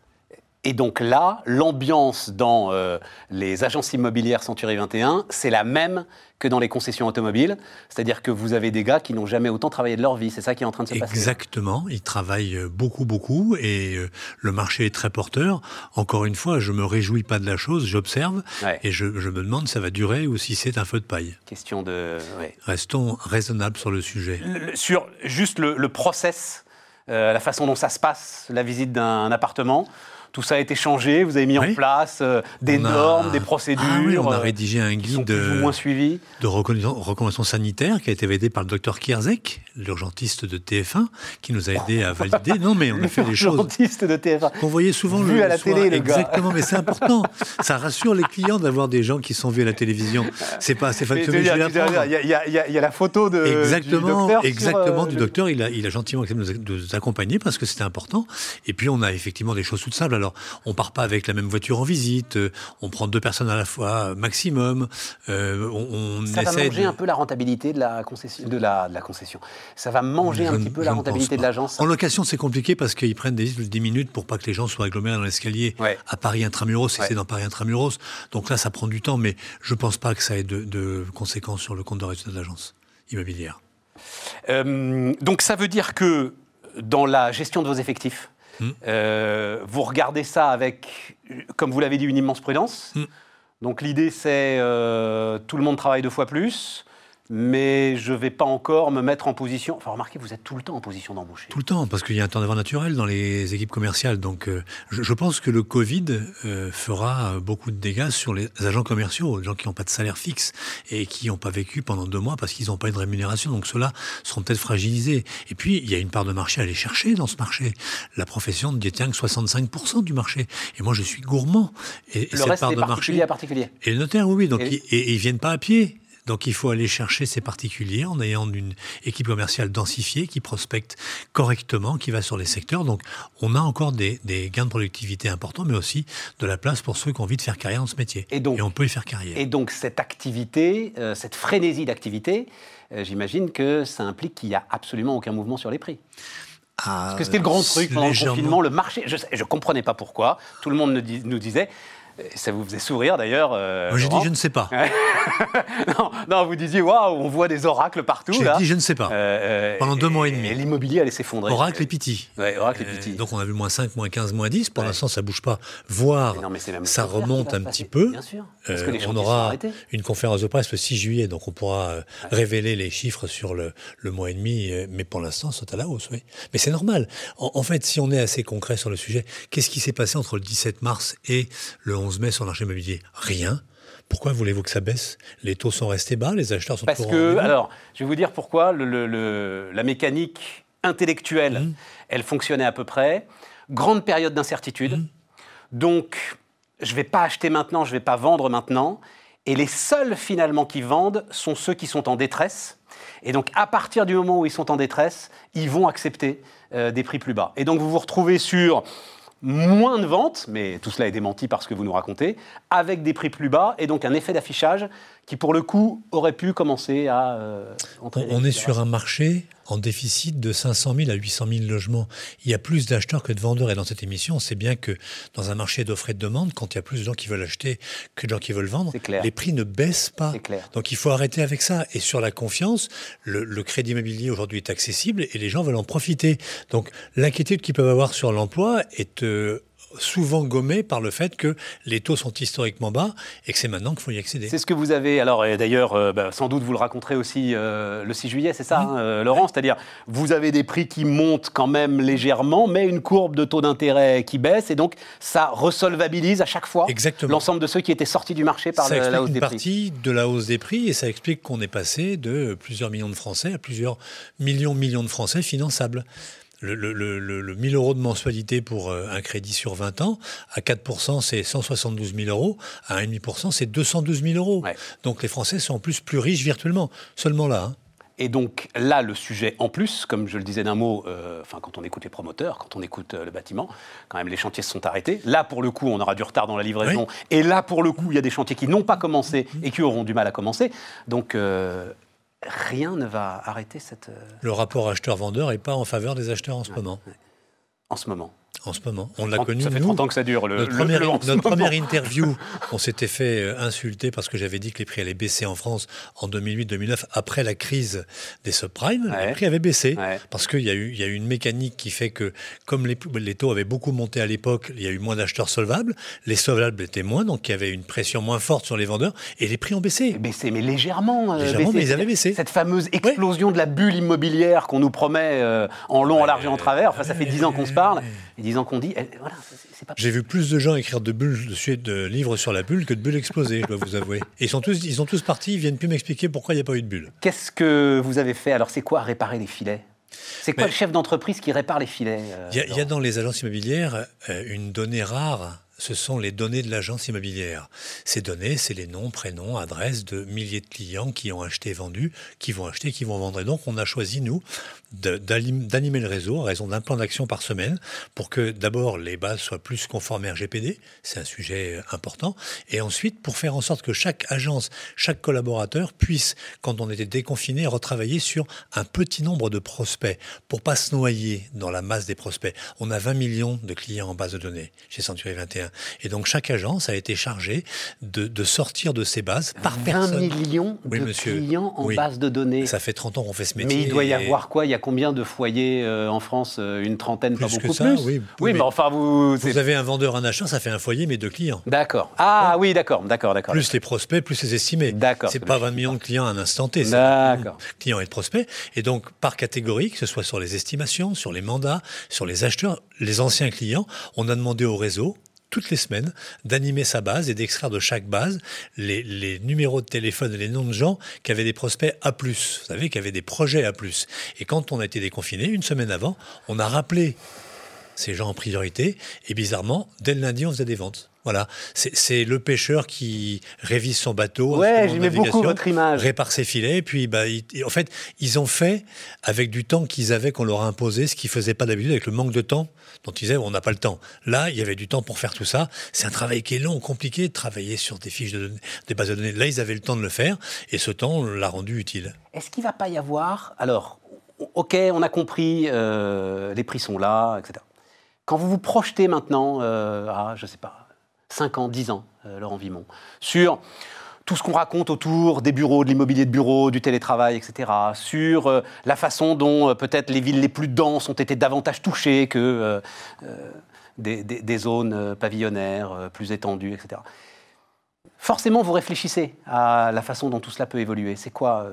Et donc là, l'ambiance dans euh, les agences immobilières Century 21, c'est la même que dans les concessions automobiles. C'est-à-dire que vous avez des gars qui n'ont jamais autant travaillé de leur vie. C'est ça qui est en train de se passer. Exactement. Ils travaillent euh, beaucoup, beaucoup. Et euh, le marché est très porteur. Encore une fois, je me réjouis pas de la chose. J'observe. Et je, me demande si ça va durer ou si c'est un feu de paille. Question de... Restons raisonnables sur le sujet. sur juste le, process, la façon dont ça se passe, la visite d'un appartement tout ça a été changé, vous avez mis en place euh, des normes, des procédures. Ah oui, on a rédigé un guide de, moins suivi. de reconnaissance sanitaire qui a été validé par le docteur Kierzek, l'urgentiste de TF1, qui nous a aidé à valider. Non, mais on a fait des choses. L'urgentiste de TF1. On voyait souvent Vu le à la télé, les gars. Exactement, mais c'est important. ça rassure les clients d'avoir des gens qui sont vus à la télévision. C'est pas assez facile. Il y, a la photo de, exactement, du docteur. Exactement, euh, du docteur. Il a, il a gentiment accepté de nous accompagner parce que c'était important. Et puis, on a effectivement des choses toutes simples. Alors, on part pas avec la même voiture en visite. Euh, on prend deux personnes à la fois maximum. Euh, on, ça va manger un peu la rentabilité de la concession. De la, de la concession. Ça va manger un petit peu la rentabilité de l'agence. En location, c'est compliqué parce qu'ils prennent des 10 minutes pour pas que les gens soient agglomérés dans l'escalier à Paris intramuros. Et c'est dans Paris intramuros. Donc là, ça prend du temps, mais je pense pas que ça ait de, conséquences sur le compte de résultat de l'agence immobilière. Euh, donc ça veut dire que dans la gestion de vos effectifs, Hmm. Euh, vous regardez ça avec, comme vous l'avez dit, une immense prudence. Hmm. Donc l'idée, c'est euh, tout le monde travaille deux fois plus mais je ne vais pas encore me mettre en position. Enfin, remarquez, vous êtes tout le temps en position d'embaucher. Tout le temps, parce qu'il y a un turnover naturel dans les équipes commerciales. Donc, euh, je, pense que le Covid euh, fera beaucoup de dégâts sur les agents commerciaux, les gens qui n'ont pas de salaire fixe et qui n'ont pas vécu pendant deux mois parce qu'ils n'ont pas eu de rémunération. Donc, ceux-là seront peut-être fragilisés. Et puis, il y a une part de marché à aller chercher dans ce marché. La profession ne détient que 65% du marché. Et moi, je suis gourmand. Et, le reste, part de particulier à particulier. Et le notaire, oui, oui. Donc, et, et ils viennent pas à pied. Donc il faut aller chercher ces particuliers en ayant une équipe commerciale densifiée qui prospecte correctement, qui va sur les secteurs. Donc on a encore des, gains de productivité importants, mais aussi de la place pour ceux qui ont envie de faire carrière dans ce métier. Et, donc, on peut y faire carrière. Et donc cette activité, euh, cette frénésie d'activité, euh, j'imagine que ça implique qu'il n'y a absolument aucun mouvement sur les prix. Parce que c'était le grand truc pendant le confinement, le marché. Je ne comprenais pas pourquoi. Tout le monde nous disait ça vous faisait sourire d'ailleurs. Euh, Moi j'ai dit je ne sais pas. non, non, vous disiez waouh, on voit des oracles partout. J'ai dit je ne sais pas. Euh, euh, Pendant deux mois et demi. Et l'immobilier allait s'effondrer. Oracle et Piti. Ouais, oracle et Piti. donc on a vu moins 5, moins 15, moins 10. Pour l'instant ça bouge pas. Voire ça remonte un petit peu. Bien sûr. Parce que les on aura une conférence de presse le 6 juillet, donc on pourra révéler les chiffres sur le, le mois et demi. Mais pour l'instant, c'est à la hausse, oui. Mais c'est normal. En, en, fait, si on est assez concret sur le sujet, qu'est-ce qui s'est passé entre le 17 mars et le 11 mai sur le marché immobilier Rien. Pourquoi voulez-vous que ça baisse? Les taux sont restés bas, les acheteurs sont Parce que, alors, je vais vous dire pourquoi. Le, la mécanique intellectuelle, mmh. elle fonctionnait à peu près. Grande période d'incertitude. Mmh. Donc, je ne vais pas acheter maintenant, je ne vais pas vendre maintenant. Et les seuls finalement qui vendent sont ceux qui sont en détresse. Et donc, à partir du moment où ils sont en détresse, ils vont accepter euh, des prix plus bas. Et donc, vous vous retrouvez sur moins de ventes, mais tout cela est démenti par ce que vous nous racontez, avec des prix plus bas et donc un effet d'affichage qui, pour le coup, aurait pu commencer à euh, On est sur un marché en déficit de 500 000 à 800 000 logements. Il y a plus d'acheteurs que de vendeurs. Et dans cette émission, on sait bien que dans un marché d'offres et de demande, quand il y a plus de gens qui veulent acheter que de gens qui veulent vendre, les prix ne baissent pas. Donc il faut arrêter avec ça. Et sur la confiance, le, le crédit immobilier aujourd'hui est accessible et les gens veulent en profiter. Donc l'inquiétude qu'ils peuvent avoir sur l'emploi est euh, souvent gommé par le fait que les taux sont historiquement bas et que c'est maintenant qu'il faut y accéder. C'est ce que vous avez, alors d'ailleurs, euh, bah, sans doute vous le raconterez aussi euh, le 6 juillet, c'est ça, hein, euh, Laurent? C'est-à-dire, vous avez des prix qui montent quand même légèrement, mais une courbe de taux d'intérêt qui baisse, et donc ça resolvabilise à chaque fois l'ensemble de ceux qui étaient sortis du marché par la hausse des prix. une partie de la hausse des prix, et ça explique qu'on est passé de plusieurs millions de Français à plusieurs millions, millions de Français finançables le, le, le, 1000 euros de mensualité pour euh, un crédit sur 20 ans, à 4%, c'est 172 000 euros, à 1,5%, c'est 212 000 euros. Donc les Français sont en plus plus riches virtuellement. Seulement là. Hein. Et donc là, le sujet en plus, comme je le disais d'un mot, euh, enfin quand on écoute les promoteurs, quand on écoute euh, le bâtiment, quand même les chantiers se sont arrêtés. Là, pour le coup, on aura du retard dans la livraison. Et là, pour le coup, il y a des chantiers qui n'ont pas commencé et qui auront du mal à commencer. Donc rien ne va arrêter cette... Euh, le rapport acheteur-vendeur n'est pas en faveur des acheteurs en ce moment. En ce moment en ce moment. On l'a connu. Ça fait 30 ans que ça dure. Le, notre, première, notre première, interview, on s'était fait euh, insulter parce que j'avais dit que les prix allaient baisser en France en 2008-2009 après la crise des subprimes. Les prix avaient baissé parce qu'il y, a eu, il y a eu une mécanique qui fait que comme les, les taux avaient beaucoup monté à l'époque, il y a eu moins d'acheteurs solvables. Les solvables étaient moins, donc il y avait une pression moins forte sur les vendeurs et les prix ont baissé. Baissé, mais légèrement. Euh, légèrement, mais ils avaient baissé. Cette fameuse explosion de la bulle immobilière qu'on nous promet euh, en long, en large et en travers. Enfin, ça fait 10 ans qu'on se parle. 10 disant qu'on dit. Voilà, J'ai vu plus de gens écrire de bulles de livres sur la bulle que de bulles explosées, je dois vous avouer. Et ils sont tous, ils sont tous partis, ils viennent plus m'expliquer pourquoi il n'y a pas eu de bulles. Qu'est-ce que vous avez fait? Alors, c'est quoi réparer les filets? C'est quoi le chef d'entreprise qui répare les filets euh, Il y, a dans les agences immobilières euh, une donnée rare ce sont les données de l'agence immobilière. Ces données, c'est les noms, prénoms, adresses de milliers de clients qui ont acheté, vendu, qui vont acheter, qui vont vendre. Et donc, on a choisi, nous, d'animer le réseau à raison d'un plan d'action par semaine pour que d'abord les bases soient plus conformes RGPD, c'est un sujet important, et ensuite pour faire en sorte que chaque agence, chaque collaborateur puisse, quand on était déconfiné, retravailler sur un petit nombre de prospects pour pas se noyer dans la masse des prospects. On a 20 millions de clients en base de données chez Century 21. Et donc chaque agence a été chargée de, sortir de ces bases par 20 personne. millions de clients en base de données. Ça fait 30 ans qu'on fait ce métier. Mais il doit y avoir quoi? Il y a combien de foyers euh, en France euh, Une trentaine, pas beaucoup ça, plus? Oui, oui mais, enfin vous... Vous avez un vendeur, un achat, ça fait un foyer, mais deux clients. D'accord. Ah oui, d'accord, d'accord, d'accord. Plus les prospects, plus les estimés. D'accord. C'est pas 20 millions de clients à un instant T. D'accord. Clients et de prospects. Et donc, par catégorie, que ce soit sur les estimations, sur les mandats, sur les acheteurs, les anciens clients, on a demandé au réseau toutes les semaines d'animer sa base et d'extraire de chaque base les, numéros de téléphone et les noms de gens qui avaient des prospects A+, vous savez, qui avaient des projets A+. Et quand on a été déconfiné, une semaine avant, on a rappelé ces gens en priorité et bizarrement, dès le lundi, on faisait des ventes. Voilà, c'est le pêcheur qui révise son bateau. Ouais, j'aimais beaucoup votre image. Répare ses filets, puis bah, en fait, ils ont fait avec du temps qu'ils avaient, qu'on leur a imposé, ce qu'ils faisaient pas d'habitude, avec le manque de temps dont ils disaient on n'a pas le temps. Là, il y avait du temps pour faire tout ça. C'est un travail qui est long, compliqué de travailler sur des fiches de des bases de données. Là, ils avaient le temps de le faire, et ce temps l'a rendu utile. Est-ce qu'il va pas y avoir alors Ok, on a compris, euh, les prix sont là, etc. Quand vous vous projetez maintenant euh, à, je sais pas, 5 ans, 10 ans, euh, Laurent Vimon, sur tout ce qu'on raconte autour des bureaux, de l'immobilier de bureau, du télétravail, etc., sur euh, la façon dont euh, peut-être les villes les plus denses ont été davantage touchées que des, zones pavillonnaires plus étendues, etc. Forcément, vous réfléchissez à la façon dont tout cela peut évoluer. C'est quoi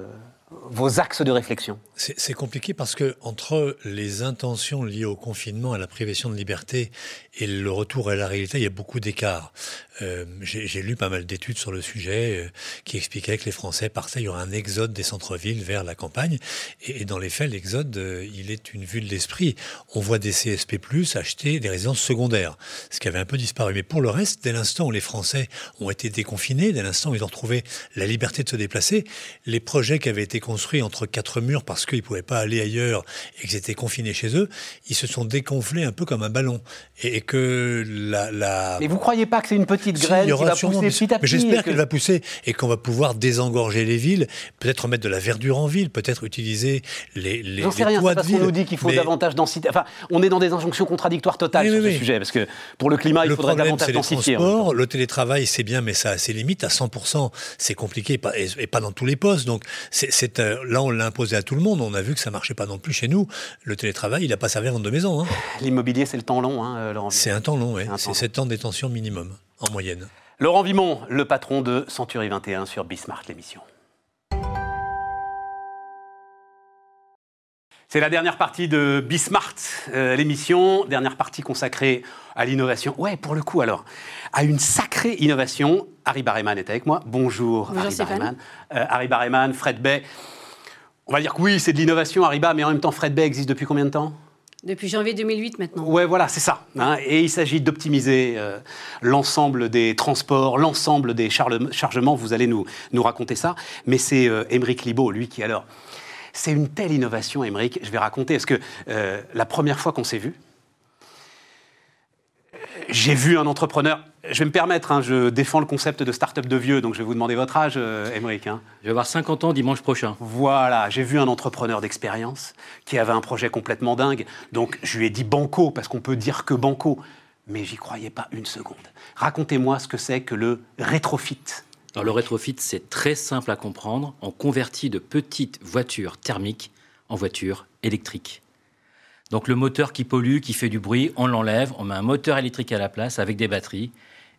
vos axes de réflexion C'est compliqué parce que entre les intentions liées au confinement, à la privation de liberté et le retour à la réalité, il y a beaucoup d'écarts. Euh, j'ai lu pas mal d'études sur le sujet euh, qui expliquaient que les Français partaient, il y aurait un exode des centres-villes vers la campagne. Et, dans les faits, l'exode, euh, il est une vue de l'esprit. On voit des CSP+, acheter des résidences secondaires, ce qui avait un peu disparu. Mais pour le reste, dès l'instant où les Français ont été déconfinés, dès l'instant où ils ont retrouvé la liberté de se déplacer, les projets qui avaient été construits entre quatre murs parce qu'ils ne pouvaient pas aller ailleurs et qu'ils étaient confinés chez eux, ils se sont déconflés un peu comme un ballon. Et, que la, la... Mais vous croyez pas que c'est une petite graine qui va pousser petit à petit. J'espère qu'elle va pousser et qu'on va pouvoir désengorger les villes, peut-être mettre de la verdure en ville, peut-être utiliser les, les, J'en sais rien, c'est parce qu'on nous dit qu'il faut davantage densifier. Enfin, on est dans des injonctions contradictoires totales sur ce sujet, parce que pour le climat, il faudrait davantage densifier. Le le télétravail, c'est bien, mais ça a ses limites. À 100%, c'est compliqué, et pas dans tous les postes. Donc, c'est, euh, là, on l'a imposé à tout le monde. On a vu que ça marchait pas non plus chez nous. Le télétravail, il n'a pas servi à vendre de maison. Hein. L'immobilier, c'est le temps long, hein, Laurent. C'est un temps long, oui. C'est 7 ans de détention minimum en moyenne. Laurent Vimon, le patron de Century 21 sur Bismarck, l'émission. C'est la dernière partie de Bismart, euh, l'émission, dernière partie consacrée à l'innovation. Ouais, pour le coup alors, à une sacrée innovation. Harry Barreman est avec moi. Bonjour, Bonjour Harry Barreman. Euh, Harry Barreman, Fred Bay. On va dire que oui, c'est de l'innovation, Harry mais en même temps, Fred Bay existe depuis combien de temps? Depuis janvier 2008 maintenant. Ouais, voilà, c'est ça. Hein. Et il s'agit d'optimiser euh, l'ensemble des transports, l'ensemble des chargements. Vous allez nous, nous raconter ça. Mais c'est Émeric Libaud, lui, qui alors. C'est une telle innovation, Émeric. Je vais raconter. Est-ce que euh, la première fois qu'on s'est vu, j'ai vu un entrepreneur. Je vais me permettre, hein, je défends le concept de start-up de vieux, donc je vais vous demander votre âge, euh, hein. Je vais avoir 50 ans dimanche prochain. Voilà, j'ai vu un entrepreneur d'expérience qui avait un projet complètement dingue. Donc je lui ai dit banco, parce qu'on peut dire que banco, mais j'y croyais pas une seconde. Racontez-moi ce que c'est que le rétrofit. Alors, le rétrofit, c'est très simple à comprendre. On convertit de petites voitures thermiques en voitures électriques. Donc le moteur qui pollue, qui fait du bruit, on l'enlève, on met un moteur électrique à la place avec des batteries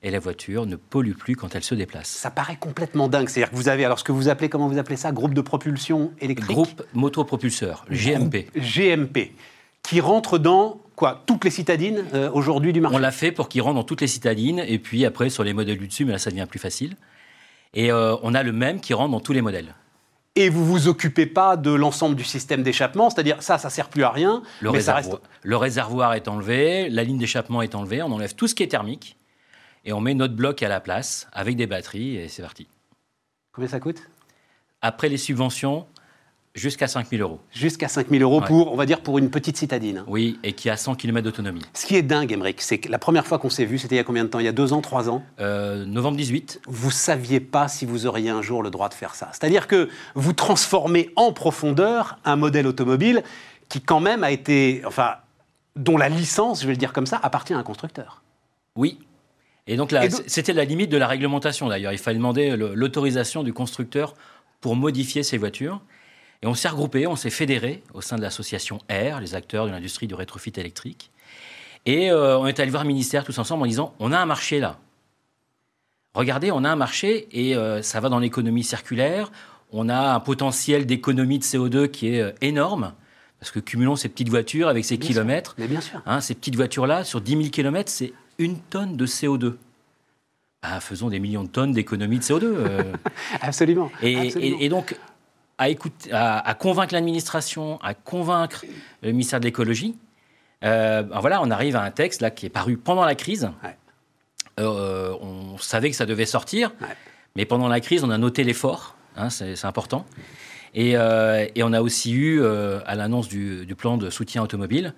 et la voiture ne pollue plus quand elle se déplace. Ça paraît complètement dingue. C'est-à-dire que vous avez, alors ce que vous appelez, comment vous appelez ça? Groupe de propulsion électrique? Groupe motopropulseur, GMP. GMP, qui rentre dans quoi toutes les citadines aujourd'hui du marché? On l'a fait pour qu'ils rentrent dans toutes les citadines, et puis après sur les modèles du dessus, mais là ça devient plus facile. Et on a le même qui rentre dans tous les modèles et vous vous occupez pas de l'ensemble du système d'échappement, c'est-à-dire ça, ça sert plus à rien. Le, mais réservoir, ça reste... le réservoir est enlevé, la ligne d'échappement est enlevée, on enlève tout ce qui est thermique et on met notre bloc à la place avec des batteries et c'est parti. Combien ça coûte? Après les subventions, Jusqu'à 5 000 euros. Jusqu'à 5 000 euros pour, on va dire, pour une petite citadine. Oui, et qui a 100 km d'autonomie. Ce qui est dingue, Emmerich, c'est que la première fois qu'on s'est vu, c'était il y a combien de temps? Il y a deux ans, trois ans? Euh, Novembre 18. Vous saviez pas si vous auriez un jour le droit de faire ça. C'est-à-dire que vous transformez en profondeur un modèle automobile qui, quand même, a été, enfin, dont la licence, je vais le dire comme ça, appartient à un constructeur. Oui, et donc c'était la limite de la réglementation d'ailleurs. Il fallait demander l'autorisation du constructeur pour modifier ses voitures. Et on s'est regroupé, on s'est fédéré au sein de l'association R, les acteurs de l'industrie du rétrofit électrique. Et euh, on est allé voir le ministère tous ensemble en disant on a un marché là. Regardez, on a un marché et euh, ça va dans l'économie circulaire. On a un potentiel d'économie de CO2 qui est euh, énorme. Parce que cumulons ces petites voitures avec ces kilomètres. mais bien sûr. Hein, ces petites voitures-là, sur 10 000 kilomètres, c'est une tonne de CO2. Bah, faisons des millions de tonnes d'économie de CO2. absolument. et, donc, à, écouter, à, convaincre l'administration, à convaincre le ministère de l'écologie. Euh, ben voilà, on arrive à un texte là qui est paru pendant la crise. Euh, on savait que ça devait sortir, mais pendant la crise, on a noté l'effort, hein, c'est important. Et, euh, et, on a aussi eu, à l'annonce du, du, plan de soutien automobile,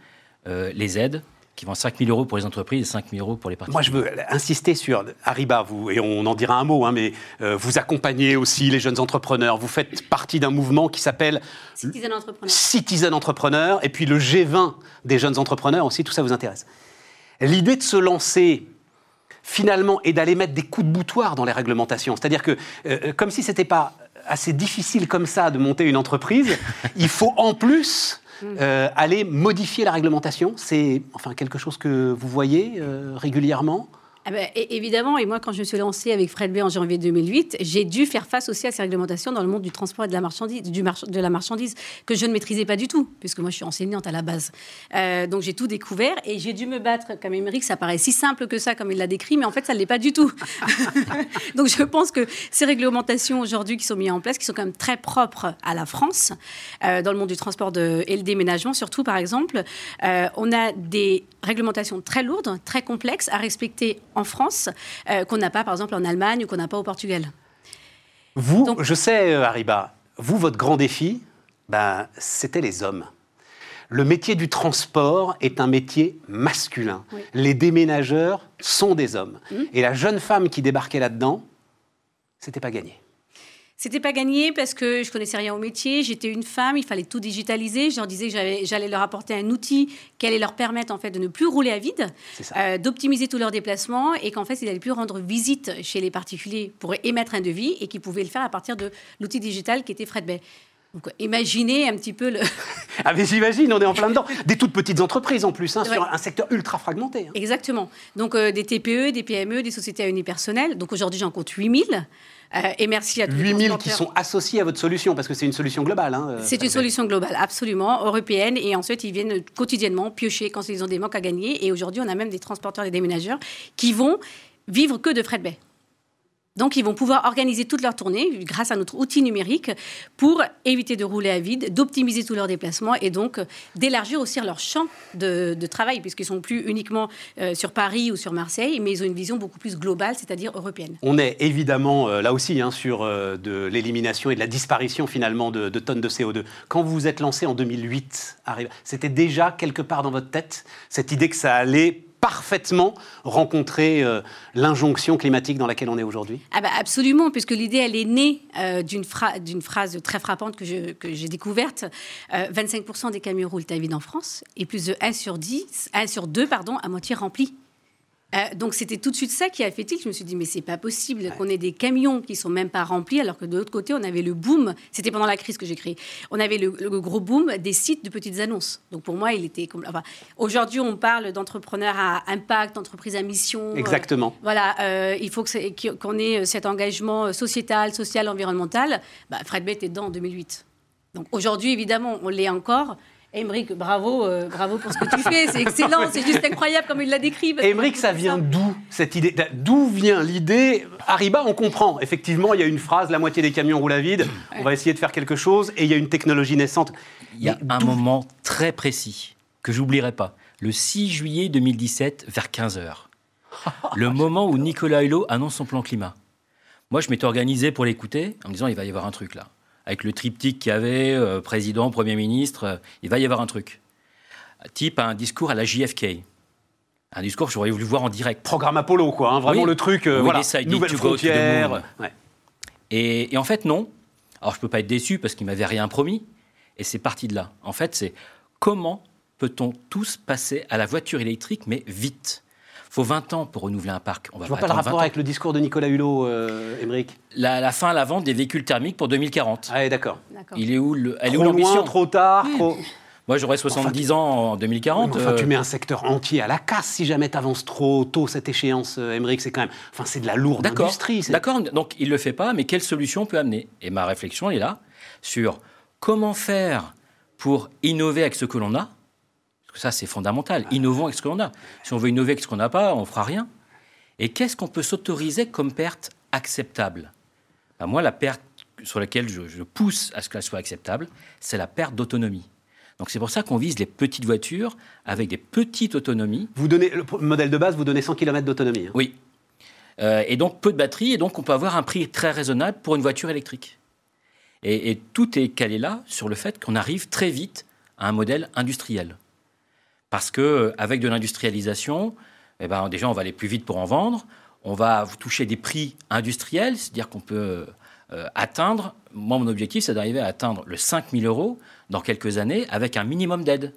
les aides qui vont 5 000 euros pour les entreprises et 5 000 euros pour les particuliers. Moi, je veux insister sur Ariba, vous, et on en dira un mot, hein, mais euh, vous accompagnez aussi les jeunes entrepreneurs. Vous faites partie d'un mouvement qui s'appelle Citizen Entrepreneur. Citizen Entrepreneur, et puis le G20 des jeunes entrepreneurs aussi, tout ça vous intéresse. L'idée de se lancer finalement et d'aller mettre des coups de boutoir dans les réglementations, c'est-à-dire que euh, comme si c'était pas assez difficile comme ça de monter une entreprise, il faut en plus euh, aller modifier la réglementation, c'est enfin quelque chose que vous voyez euh, régulièrement? Ah ben, évidemment, et moi, quand je me suis lancée avec Fred B en janvier 2008, j'ai dû faire face aussi à ces réglementations dans le monde du transport et de la marchandise, du de la marchandise que je ne maîtrisais pas du tout, puisque moi, je suis enseignante à la base. Euh, donc, j'ai tout découvert et j'ai dû me battre, comme Émeric, ça paraît si simple que ça, comme il l'a décrit, mais en fait, ça ne l'est pas du tout. donc, je pense que ces réglementations aujourd'hui qui sont mises en place, qui sont quand même très propres à la France, euh, dans le monde du transport de, et le déménagement, surtout, par exemple, euh, on a des réglementations très lourdes, très complexes à respecter en France euh, qu'on n'a pas, par exemple, en Allemagne ou qu'on n'a pas au Portugal. Vous, je sais, euh, Ariba, vous, votre grand défi, ben, c'était les hommes. Le métier du transport est un métier masculin. Les déménageurs sont des hommes. Mmh. Et la jeune femme qui débarquait là-dedans, c'était pas gagné. C'était pas gagné parce que je connaissais rien au métier, j'étais une femme, il fallait tout digitaliser. Je leur disais que j'allais leur apporter un outil qui allait leur permettre en fait de ne plus rouler à vide, euh, d'optimiser tous leurs déplacements et qu'en fait ils allaient plus rendre visite chez les particuliers pour émettre un devis et qu'ils pouvaient le faire à partir de l'outil digital qui était Fredbay. Donc, imaginez un petit peu le. ah, mais j'imagine, on est en plein dedans. Des toutes petites entreprises en plus, hein, sur un secteur ultra fragmenté. Hein. Exactement. Donc, euh, des TPE, des PME, des sociétés à unipersonnel. Donc, aujourd'hui, j'en compte 8000. Euh, et merci à tous 8000 qui sont associés à votre solution, parce que c'est une solution globale. Hein, euh, c'est une solution globale, absolument, européenne. Et ensuite, ils viennent quotidiennement piocher quand ils ont des manques à gagner. Et aujourd'hui, on a même des transporteurs et des déménageurs qui vont vivre que de frais de baie. Donc, ils vont pouvoir organiser toute leur tournée grâce à notre outil numérique pour éviter de rouler à vide, d'optimiser tous leurs déplacements et donc euh, d'élargir aussi leur champ de, travail, puisqu'ils sont plus uniquement euh, sur Paris ou sur Marseille, mais ils ont une vision beaucoup plus globale, c'est-à-dire européenne. On est évidemment euh, là aussi hein, sur de l'élimination et de la disparition finalement de, de, tonnes de CO2. Quand vous vous êtes lancé en 2008, c'était déjà quelque part dans votre tête cette idée que ça allait parfaitement rencontrer euh, l'injonction climatique dans laquelle on est aujourd'hui? Ah bah Absolument, puisque l'idée, elle est née euh, d'une, phrase très frappante que, j'ai découverte. 25% euh, des camions roulent à vide en France et plus de 1 sur 10, 1 sur 2 pardon, à moitié remplis. Euh, donc c'était tout de suite ça qui a fait tilt. Je me suis dit mais c'est pas possible qu'on ait des camions qui sont même pas remplis alors que de l'autre côté on avait le boom. C'était pendant la crise que j'ai créé. On avait le, gros boom des sites de petites annonces. Donc pour moi il était enfin, aujourd'hui on parle d'entrepreneurs à impact, d'entreprises à mission. Euh, Exactement. voilà, euh, il faut qu'on ait cet engagement sociétal, social, environnemental. Bah, Fred Bett est dedans en 2008. Donc aujourd'hui évidemment on l'est encore. Émeric, bravo, euh, bravo pour ce que tu fais, c'est excellent, c'est juste incroyable comme il l'a décrit. Émeric, ça vient d'où cette idée D'où vient l'idée? Arriba, on comprend. Effectivement, il y a une phrase la moitié des camions roulent à vide. On va essayer de faire quelque chose, et il y a une technologie naissante. Il y a un moment très précis que j'oublierai pas. Le 6 juillet 2017, vers 15 h le moment où Nicolas Hulot annonce son plan climat. Moi, je m'étais organisé pour l'écouter en me disant il va y avoir un truc là avec le triptyque qu'il y avait, euh, président, Premier ministre, euh, il va y avoir un truc. Type un discours à la JFK. Un discours que j'aurais voulu voir en direct. Programme Apollo, quoi, hein, vraiment le truc, euh, voilà, nouvelle frontière. Et, et, en fait, non. Alors, je ne peux pas être déçu parce qu'il m'avait rien promis. Et c'est parti de là. En fait, c'est comment peut-on tous passer à la voiture électrique, mais vite? Faut 20 ans pour renouveler un parc. On va Je vois pas, le rapport avec le discours de Nicolas Hulot, euh, Émeric. La, fin à la vente des véhicules thermiques pour 2040. Ah, d'accord. Il est où le, Elle est où l'ambition Trop tard, trop... Moi, j'aurais 70 ans en 2040. enfin, tu euh. mets un secteur entier à la casse si jamais tu avances trop tôt cette échéance, euh, Émeric. C'est quand même. Enfin, c'est de la lourde industrie. D'accord. Donc, il le fait pas, mais quelle solution peut amener? Et ma réflexion est là sur comment faire pour innover avec ce que l'on a ça, c'est fondamental. Innovons avec ce qu'on a. Si on veut innover avec ce qu'on n'a pas, on ne fera rien. Et qu'est-ce qu'on peut s'autoriser comme perte acceptable? Ben, Moi, la perte sur laquelle je, pousse à ce qu'elle soit acceptable, c'est la perte d'autonomie. Donc c'est pour ça qu'on vise les petites voitures avec des petites autonomies. Vous donnez le modèle de base, vous donnez 100 km d'autonomie. Hein. Oui. Euh, et donc peu de batterie, et donc on peut avoir un prix très raisonnable pour une voiture électrique. Et, et tout est calé là sur le fait qu'on arrive très vite à un modèle industriel. Parce qu'avec de l'industrialisation, eh ben, déjà, on va aller plus vite pour en vendre. On va toucher des prix industriels, c'est-à-dire qu'on peut euh, atteindre, moi, mon objectif, c'est d'arriver à atteindre le 5 000 euros dans quelques années avec un minimum d'aide.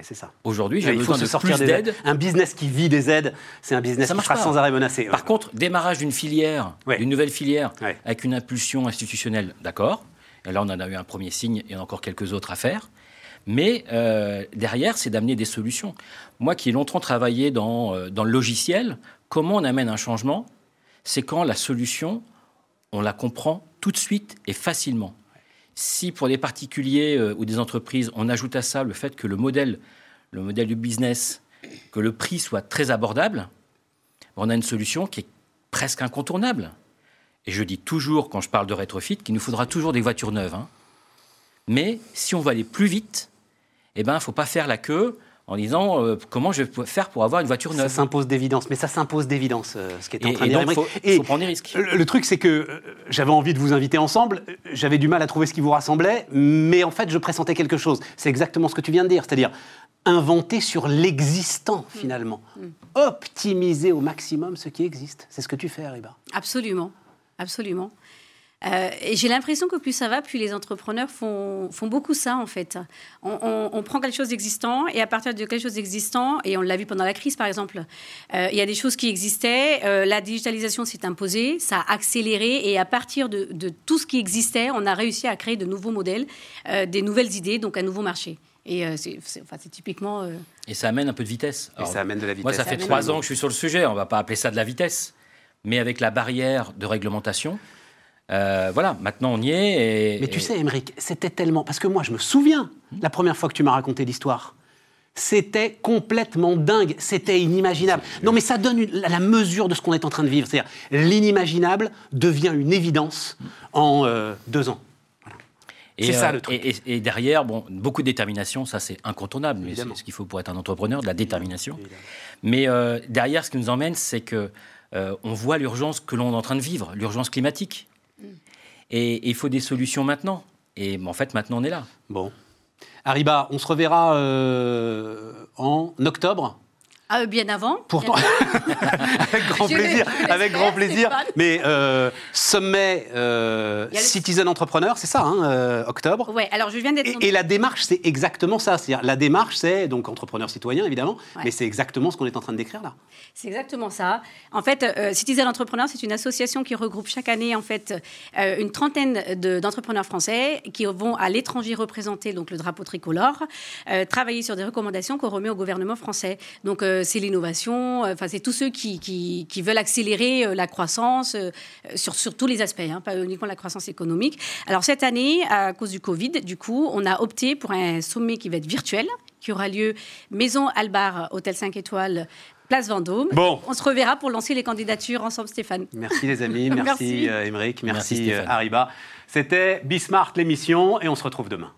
c'est ça. Aujourd'hui, j'ai besoin de sortir plus d'aide. Un business qui vit des aides, c'est un business qui sera sans arrêt menacé. Par contre, démarrage d'une filière, d'une nouvelle filière, avec une impulsion institutionnelle, d'accord. Et là, on en a eu un premier signe, il y en a encore quelques autres à faire. Mais euh, derrière, c'est d'amener des solutions. Moi qui ai longtemps travaillé dans, euh, dans le logiciel, comment on amène un changement? C'est quand la solution, on la comprend tout de suite et facilement. Si pour des particuliers euh, ou des entreprises, on ajoute à ça le fait que le modèle, le modèle du business, que le prix soit très abordable, on a une solution qui est presque incontournable. Et je dis toujours, quand je parle de rétrofit, qu'il nous faudra toujours des voitures neuves. Hein. Mais si on va aller plus vite, eh ben, il ne faut pas faire la queue en disant euh, comment je vais faire pour avoir une voiture neuve. Ça s'impose d'évidence, mais ça s'impose d'évidence, euh, ce qui est en train de dire. Il faut, prendre des risques. Le, truc, c'est que euh, j'avais envie de vous inviter ensemble, j'avais du mal à trouver ce qui vous rassemblait, mais en fait, je pressentais quelque chose. C'est exactement ce que tu viens de dire, c'est-à-dire inventer sur l'existant, mm. finalement. Mm. Optimiser au maximum ce qui existe. C'est ce que tu fais, Riba. Absolument, absolument. Euh, et j'ai l'impression que plus ça va, plus les entrepreneurs font, font beaucoup ça, en fait. On, prend quelque chose d'existant et à partir de quelque chose d'existant, et on l'a vu pendant la crise, par exemple, euh, il y a des choses qui existaient, euh, la digitalisation s'est imposée, ça a accéléré, et à partir de, tout ce qui existait, on a réussi à créer de nouveaux modèles, des nouvelles idées, donc un nouveau marché. Et c'est enfin, typiquement. Et ça amène un peu de vitesse. et ça amène de la vitesse. Moi, ça fait trois ans que je suis sur le sujet. On va pas appeler ça de la vitesse, mais avec la barrière de réglementation, euh, voilà, maintenant on y est. Mais tu sais, Émeric, c'était tellement. Parce que moi, je me souviens, la première fois que tu m'as raconté l'histoire, c'était complètement dingue, c'était inimaginable. Non, mais ça donne la mesure de ce qu'on est en train de vivre. C'est-à-dire, l'inimaginable devient une évidence en euh, deux ans. C'est ça euh, le truc. Et, derrière, bon, beaucoup de détermination, ça c'est incontournable. Mais c'est ce qu'il faut pour être un entrepreneur, de la détermination. Mais derrière, ce qui nous emmène, c'est que on voit l'urgence que l'on est en train de vivre, l'urgence climatique. Et il faut des solutions maintenant. Et en fait, maintenant, on est là. Bon. Ariba, on se reverra euh, en octobre ah, bien avant. Pourtant, avec grand plaisir, avec grand plaisir. Mais euh, sommet euh, Citizen Entrepreneur, c'est ça, hein, euh, octobre. Ouais. Alors je viens d'être. Et, la démarche, c'est exactement ça. C'est-à-dire, la démarche, c'est donc entrepreneur citoyen évidemment, mais c'est exactement ce qu'on est en train de décrire là. C'est exactement ça. En fait, Citizen Entrepreneur, c'est une association qui regroupe chaque année en fait une trentaine d'entrepreneurs français qui vont à l'étranger représenter donc le drapeau tricolore, travailler sur des recommandations qu'on remet au gouvernement français. Donc c'est l'innovation, enfin, c'est tous ceux qui, qui, veulent accélérer la croissance sur, sur, tous les aspects, hein, pas uniquement la croissance économique. Alors, cette année, à cause du Covid, du coup, on a opté pour un sommet qui va être virtuel, qui aura lieu Maison Albar, Hôtel 5 étoiles, Place Vendôme. Bon. On se reverra pour lancer les candidatures ensemble, Stéphane. Merci les amis, merci, merci. Euh, merci, merci euh, Ariba. C'était Bismarck l'émission et on se retrouve demain.